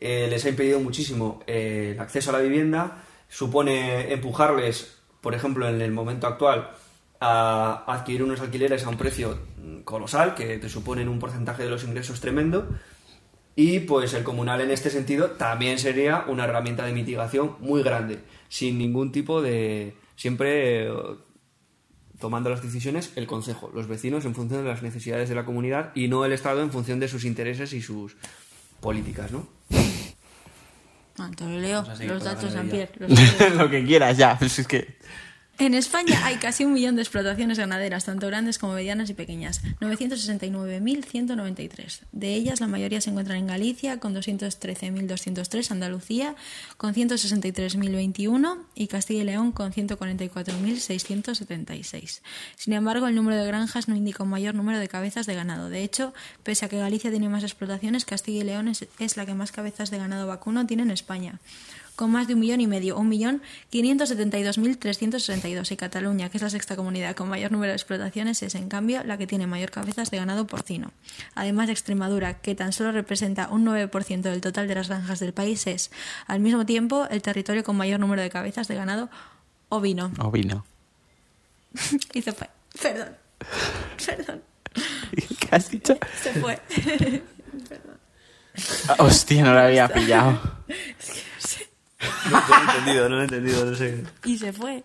Eh, les ha impedido muchísimo eh, el acceso a la vivienda. Supone empujarles, por ejemplo, en el momento actual, a adquirir unos alquileres a un precio mm, colosal, que te suponen un porcentaje de los ingresos tremendo. Y pues el comunal en este sentido también sería una herramienta de mitigación muy grande, sin ningún tipo de... Siempre eh, tomando las decisiones el concejo, los vecinos en función de las necesidades de la comunidad y no el Estado en función de sus intereses y sus políticas, ¿no? Ah, te lo leo, los datos los datos. lo que quieras, ya. Pues es que... En España hay casi un millón de explotaciones ganaderas, tanto grandes como medianas y pequeñas, 969.193. De ellas, la mayoría se encuentran en Galicia, con 213.203, Andalucía, con 163.021 y Castilla y León, con 144.676. Sin embargo, el número de granjas no indica un mayor número de cabezas de ganado. De hecho, pese a que Galicia tiene más explotaciones, Castilla y León es, es la que más cabezas de ganado vacuno tiene en España con más de un millón y medio, un millón quinientos setenta y dos mil trescientos sesenta y dos. Y Cataluña, que es la sexta comunidad con mayor número de explotaciones, es en cambio la que tiene mayor cabezas de ganado porcino. Además de Extremadura, que tan solo representa un 9% del total de las granjas del país, es al mismo tiempo el territorio con mayor número de cabezas de ganado ovino. Ovino. Y se fue. Perdón. Perdón. ¿Qué has dicho? Se fue. Ah, Hostia, no lo había pillado. No, lo he entendido, no lo he entendido, no sé. Y se fue.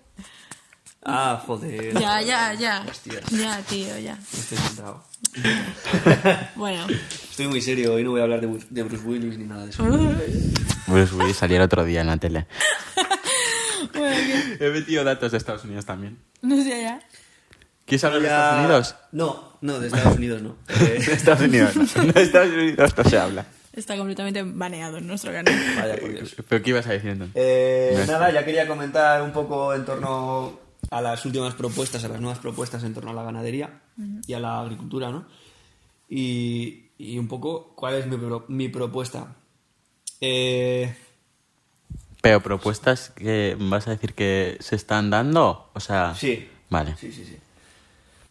Ah, joder. Ya, ya, ya. Hostias. Ya, tío, ya. Estoy sentado. Bueno. Estoy muy serio, hoy no voy a hablar de, Bruce- de Bruce Willis ni nada de eso. Bruce Willis salía el otro día en la tele. He metido datos de Estados Unidos también. No sé ya. ¿Quieres hablar de Estados Unidos? No, no, de Estados Unidos no. Eh, De Estados Unidos. No. De Estados Unidos no se habla. Está completamente baneado en nuestro canal. vaya por Dios. ¿Pero qué ibas a decir entonces? Eh, No nada, ya quería comentar un poco en torno a las últimas propuestas, a las nuevas propuestas en torno a la ganadería y a la agricultura, ¿no? Y, y un poco cuál es mi, pro- mi propuesta. Eh, Pero propuestas que vas a decir que se están dando, o sea... Sí. Vale. Sí, sí, sí.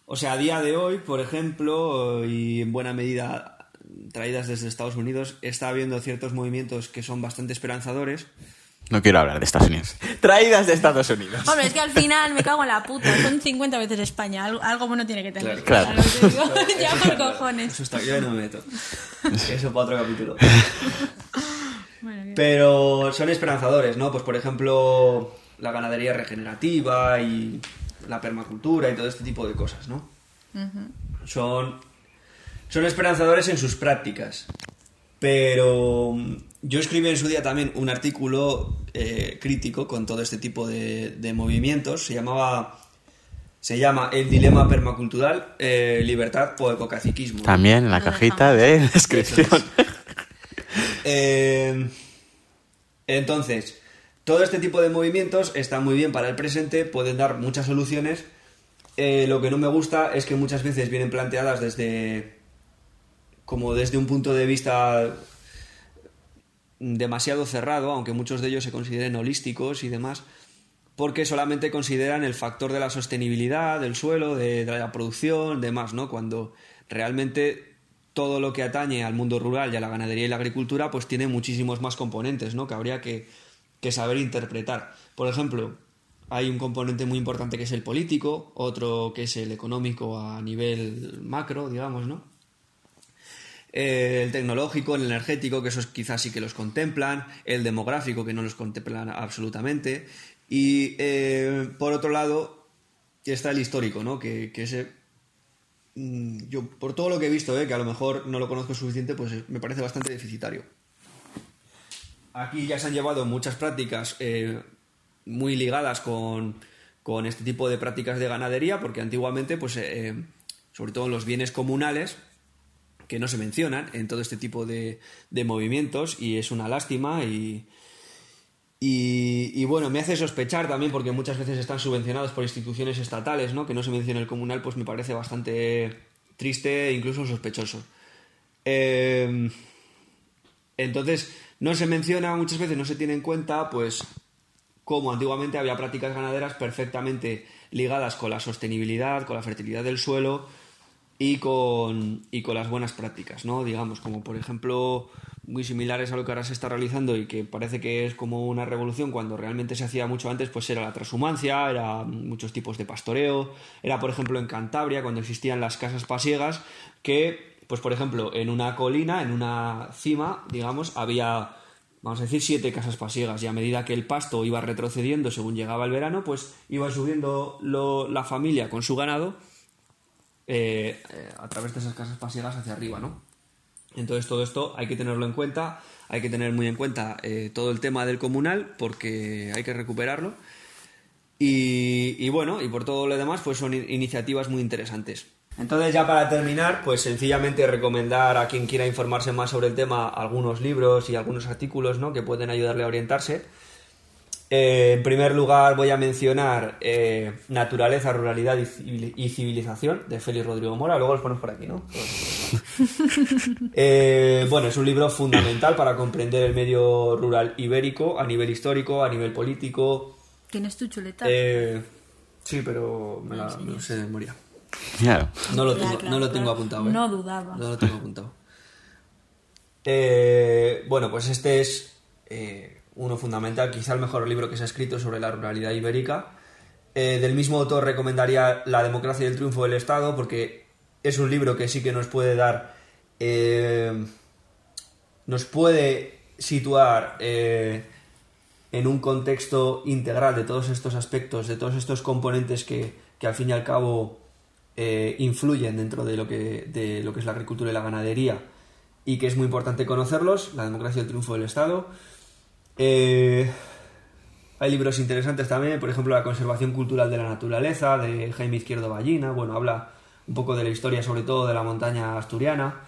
O sea, a día de hoy, por ejemplo, y en buena medida traídas desde Estados Unidos, está habiendo ciertos movimientos que son bastante esperanzadores. No quiero hablar de Estados Unidos. Traídas de Estados Unidos. Hombre, es que al final me cago en la puta. Son 50 veces España. Algo, algo bueno tiene que tener. Claro. ya por cojones. Eso está, yo no me meto. Eso para otro capítulo. Bueno, Pero son esperanzadores, ¿no? Pues por ejemplo, la ganadería regenerativa y la permacultura y todo este tipo de cosas, ¿no? Son son esperanzadores en sus prácticas. Pero mm, yo escribí en su día también un artículo eh, crítico con todo este tipo de, de movimientos. Se llamaba se llama El dilema permacultural, eh, libertad o ecocaciquismo. También en la cajita de descripción. Eh, entonces, todo este tipo de movimientos están muy bien para el presente, pueden dar muchas soluciones. Eh, lo que no me gusta es que muchas veces vienen planteadas desde como desde un punto de vista demasiado cerrado, aunque muchos de ellos se consideren holísticos y demás, porque solamente consideran el factor de la sostenibilidad del suelo, de, la producción, demás, ¿no? Cuando realmente todo lo que atañe al mundo rural y a la ganadería y la agricultura, pues tiene muchísimos más componentes, ¿no? Que habría que, que saber interpretar. Por ejemplo, hay un componente muy importante que es el político, otro que es el económico a nivel macro, digamos, ¿no? Eh, el tecnológico, el energético, que esos quizás sí que los contemplan, el demográfico, que no los contemplan absolutamente, y eh, por otro lado está el histórico, ¿no? Que, que ese, mm, yo por todo lo que he visto, ¿eh? que a lo mejor no lo conozco suficiente, pues me parece bastante deficitario. Aquí ya se han llevado muchas prácticas muy ligadas con, con este tipo de prácticas de ganadería, porque antiguamente, pues, sobre todo en los bienes comunales, que no se mencionan en todo este tipo de, de movimientos y es una lástima y, y, bueno, me hace sospechar también porque muchas veces están subvencionados por instituciones estatales, ¿no? Que no se menciona el comunal, pues me parece bastante triste e incluso sospechoso. Eh, entonces, no se menciona muchas veces, no se tiene en cuenta, pues, cómo antiguamente había prácticas ganaderas perfectamente ligadas con la sostenibilidad, con la fertilidad del suelo y con, y con las buenas prácticas, ¿no? Digamos, como por ejemplo, muy similares a lo que ahora se está realizando y que parece que es como una revolución cuando realmente se hacía mucho antes, pues era la transhumancia, era muchos tipos de pastoreo, era por ejemplo en Cantabria cuando existían las casas pasiegas que, pues por ejemplo, en una colina, en una cima, digamos, había vamos a decir, siete casas pasiegas y a medida que el pasto iba retrocediendo según llegaba el verano, pues iba subiendo lo, la familia con su ganado eh, a través de esas casas pasiegas hacia arriba, ¿no? Entonces todo esto hay que tenerlo en cuenta, hay que tener muy en cuenta eh, todo el tema del comunal porque hay que recuperarlo y, y, bueno, y por todo lo demás pues son iniciativas muy interesantes. Entonces ya para terminar, pues sencillamente recomendar a quien quiera informarse más sobre el tema algunos libros y algunos artículos ¿no? que pueden ayudarle a orientarse. Eh, en primer lugar voy a mencionar eh, Naturaleza, Ruralidad y Civilización de Félix Rodrigo Mora, luego los ponemos por aquí, ¿no? eh, bueno, es un libro fundamental para comprender el medio rural ibérico a nivel histórico, a nivel político. ¿Tienes tu chuleta? Eh, sí, pero me, la, me lo sé de memoria. Claro. No lo tengo, claro, no lo claro. tengo apuntado. ¿eh? No dudaba. No lo tengo apuntado. Eh, bueno, pues este es eh, uno fundamental, quizá el mejor libro que se ha escrito sobre la ruralidad ibérica. Eh, del mismo autor recomendaría La democracia y el triunfo del Estado, porque es un libro que sí que nos puede dar. eh, nos puede situar eh, en un contexto integral de todos estos aspectos, de todos estos componentes que, que al fin y al cabo influyen dentro de lo, que, de lo que es la agricultura y la ganadería y que es muy importante conocerlos, La democracia y el triunfo del Estado. Eh, hay libros interesantes también, por ejemplo, La conservación cultural de la naturaleza, de Jaime Izquierdo Ballina, bueno, habla un poco de la historia, sobre todo de la montaña asturiana.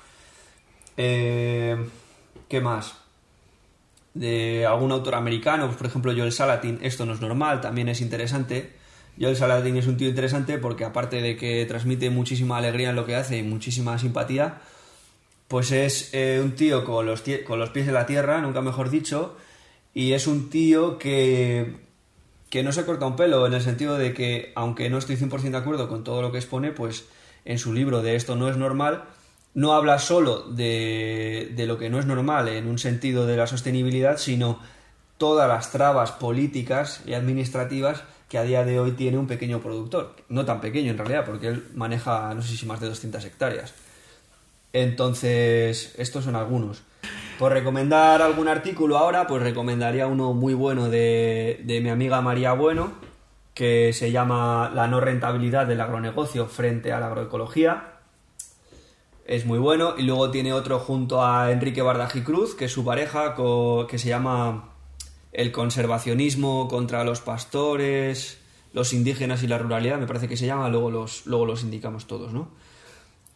Eh, ¿Qué más? De algún autor americano, pues por ejemplo Joel Salatin, Esto no es normal, también es interesante. Joel Salatin es un tío interesante porque aparte de que transmite muchísima alegría en lo que hace y muchísima simpatía, pues es eh, un tío con los, con los pies en la tierra, nunca mejor dicho, Y es un tío que, que no se corta un pelo en el sentido de que, aunque no estoy 100% de acuerdo con todo lo que expone, pues en su libro de Esto no es normal, no habla solo de, de lo que no es normal en un sentido de la sostenibilidad, sino todas las trabas políticas y administrativas que a día de hoy tiene un pequeño productor. No tan pequeño en realidad, porque él maneja no sé si más de 200 hectáreas. Entonces, estos son algunos. Por recomendar algún artículo ahora, pues recomendaría uno muy bueno de, de mi amiga María Bueno, que se llama La no rentabilidad del agronegocio frente a la agroecología. Es muy bueno. Y luego tiene otro junto a Enrique Bardají Cruz, que es su pareja, que se llama El conservacionismo contra los pastores, los indígenas y la ruralidad, me parece que se llama. Luego los, luego los indicamos todos, ¿no?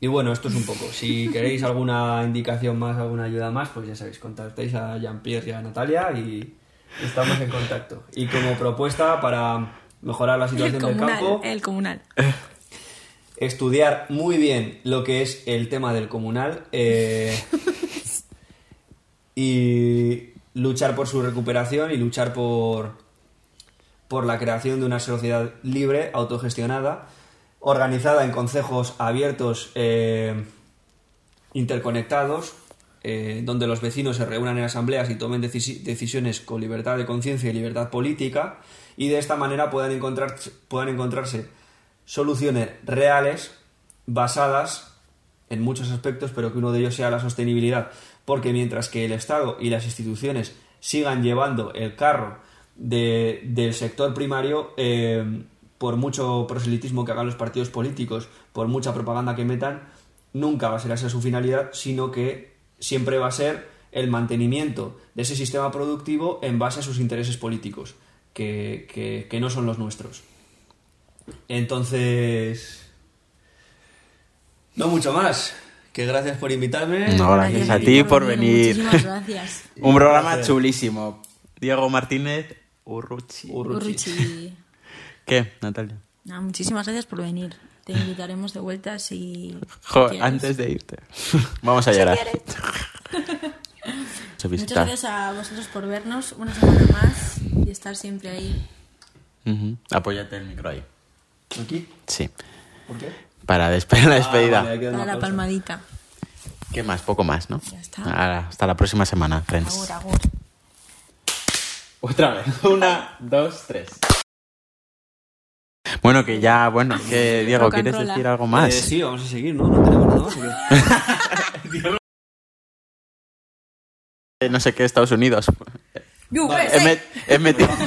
Y bueno, esto es un poco. Si queréis alguna indicación más, alguna ayuda más, pues ya sabéis, contactéis a Jean-Pierre y a Natalia y estamos en contacto. Y como propuesta para mejorar la situación del campo, el comunal. estudiar muy bien lo que es el tema del comunal eh, y luchar por su recuperación y luchar por, por la creación de una sociedad libre, autogestionada, organizada en concejos abiertos, eh, interconectados, eh, donde los vecinos se reúnan en asambleas y tomen decisi- decisiones con libertad de conciencia y libertad política, y de esta manera puedan, encontrar, puedan encontrarse soluciones reales basadas en muchos aspectos, pero que uno de ellos sea la sostenibilidad, porque mientras que el Estado y las instituciones sigan llevando el carro de- del sector primario, eh, por mucho proselitismo que hagan los partidos políticos, por mucha propaganda que metan, nunca va a ser esa su finalidad, sino que siempre va a ser el mantenimiento de ese sistema productivo en base a sus intereses políticos, que, que- que no son los nuestros. Entonces, no mucho más. Que gracias por invitarme. No, gracias a ti por venir. Muchísimas gracias. Un programa chulísimo. Diego Martínez Urruchi. Urruchi. Urruchi. ¿Qué, Natalia? Nada, muchísimas gracias por venir. Te invitaremos de vuelta si Jo, quieres. antes de irte. Vamos a llorar. Muchas gracias a vosotros por vernos una semana más y estar siempre ahí. Apóyate el micro ahí. ¿Aquí? Sí. ¿Por qué? Para despedir la despedida. Ah, vale, Para un la palmadita. ¿Qué más? Poco más, ¿no? Ya está. Ahora, hasta la próxima semana, friends. Agur, agur. Otra vez. Una, dos, tres. Bueno, que ya, bueno, que Diego, Rock and ¿quieres rolla. decir algo más? Eh, sí, vamos a seguir, ¿no? No tenemos nada más. ¿o qué? Eh, No sé qué, Estados Unidos. USA. He, met- he metido...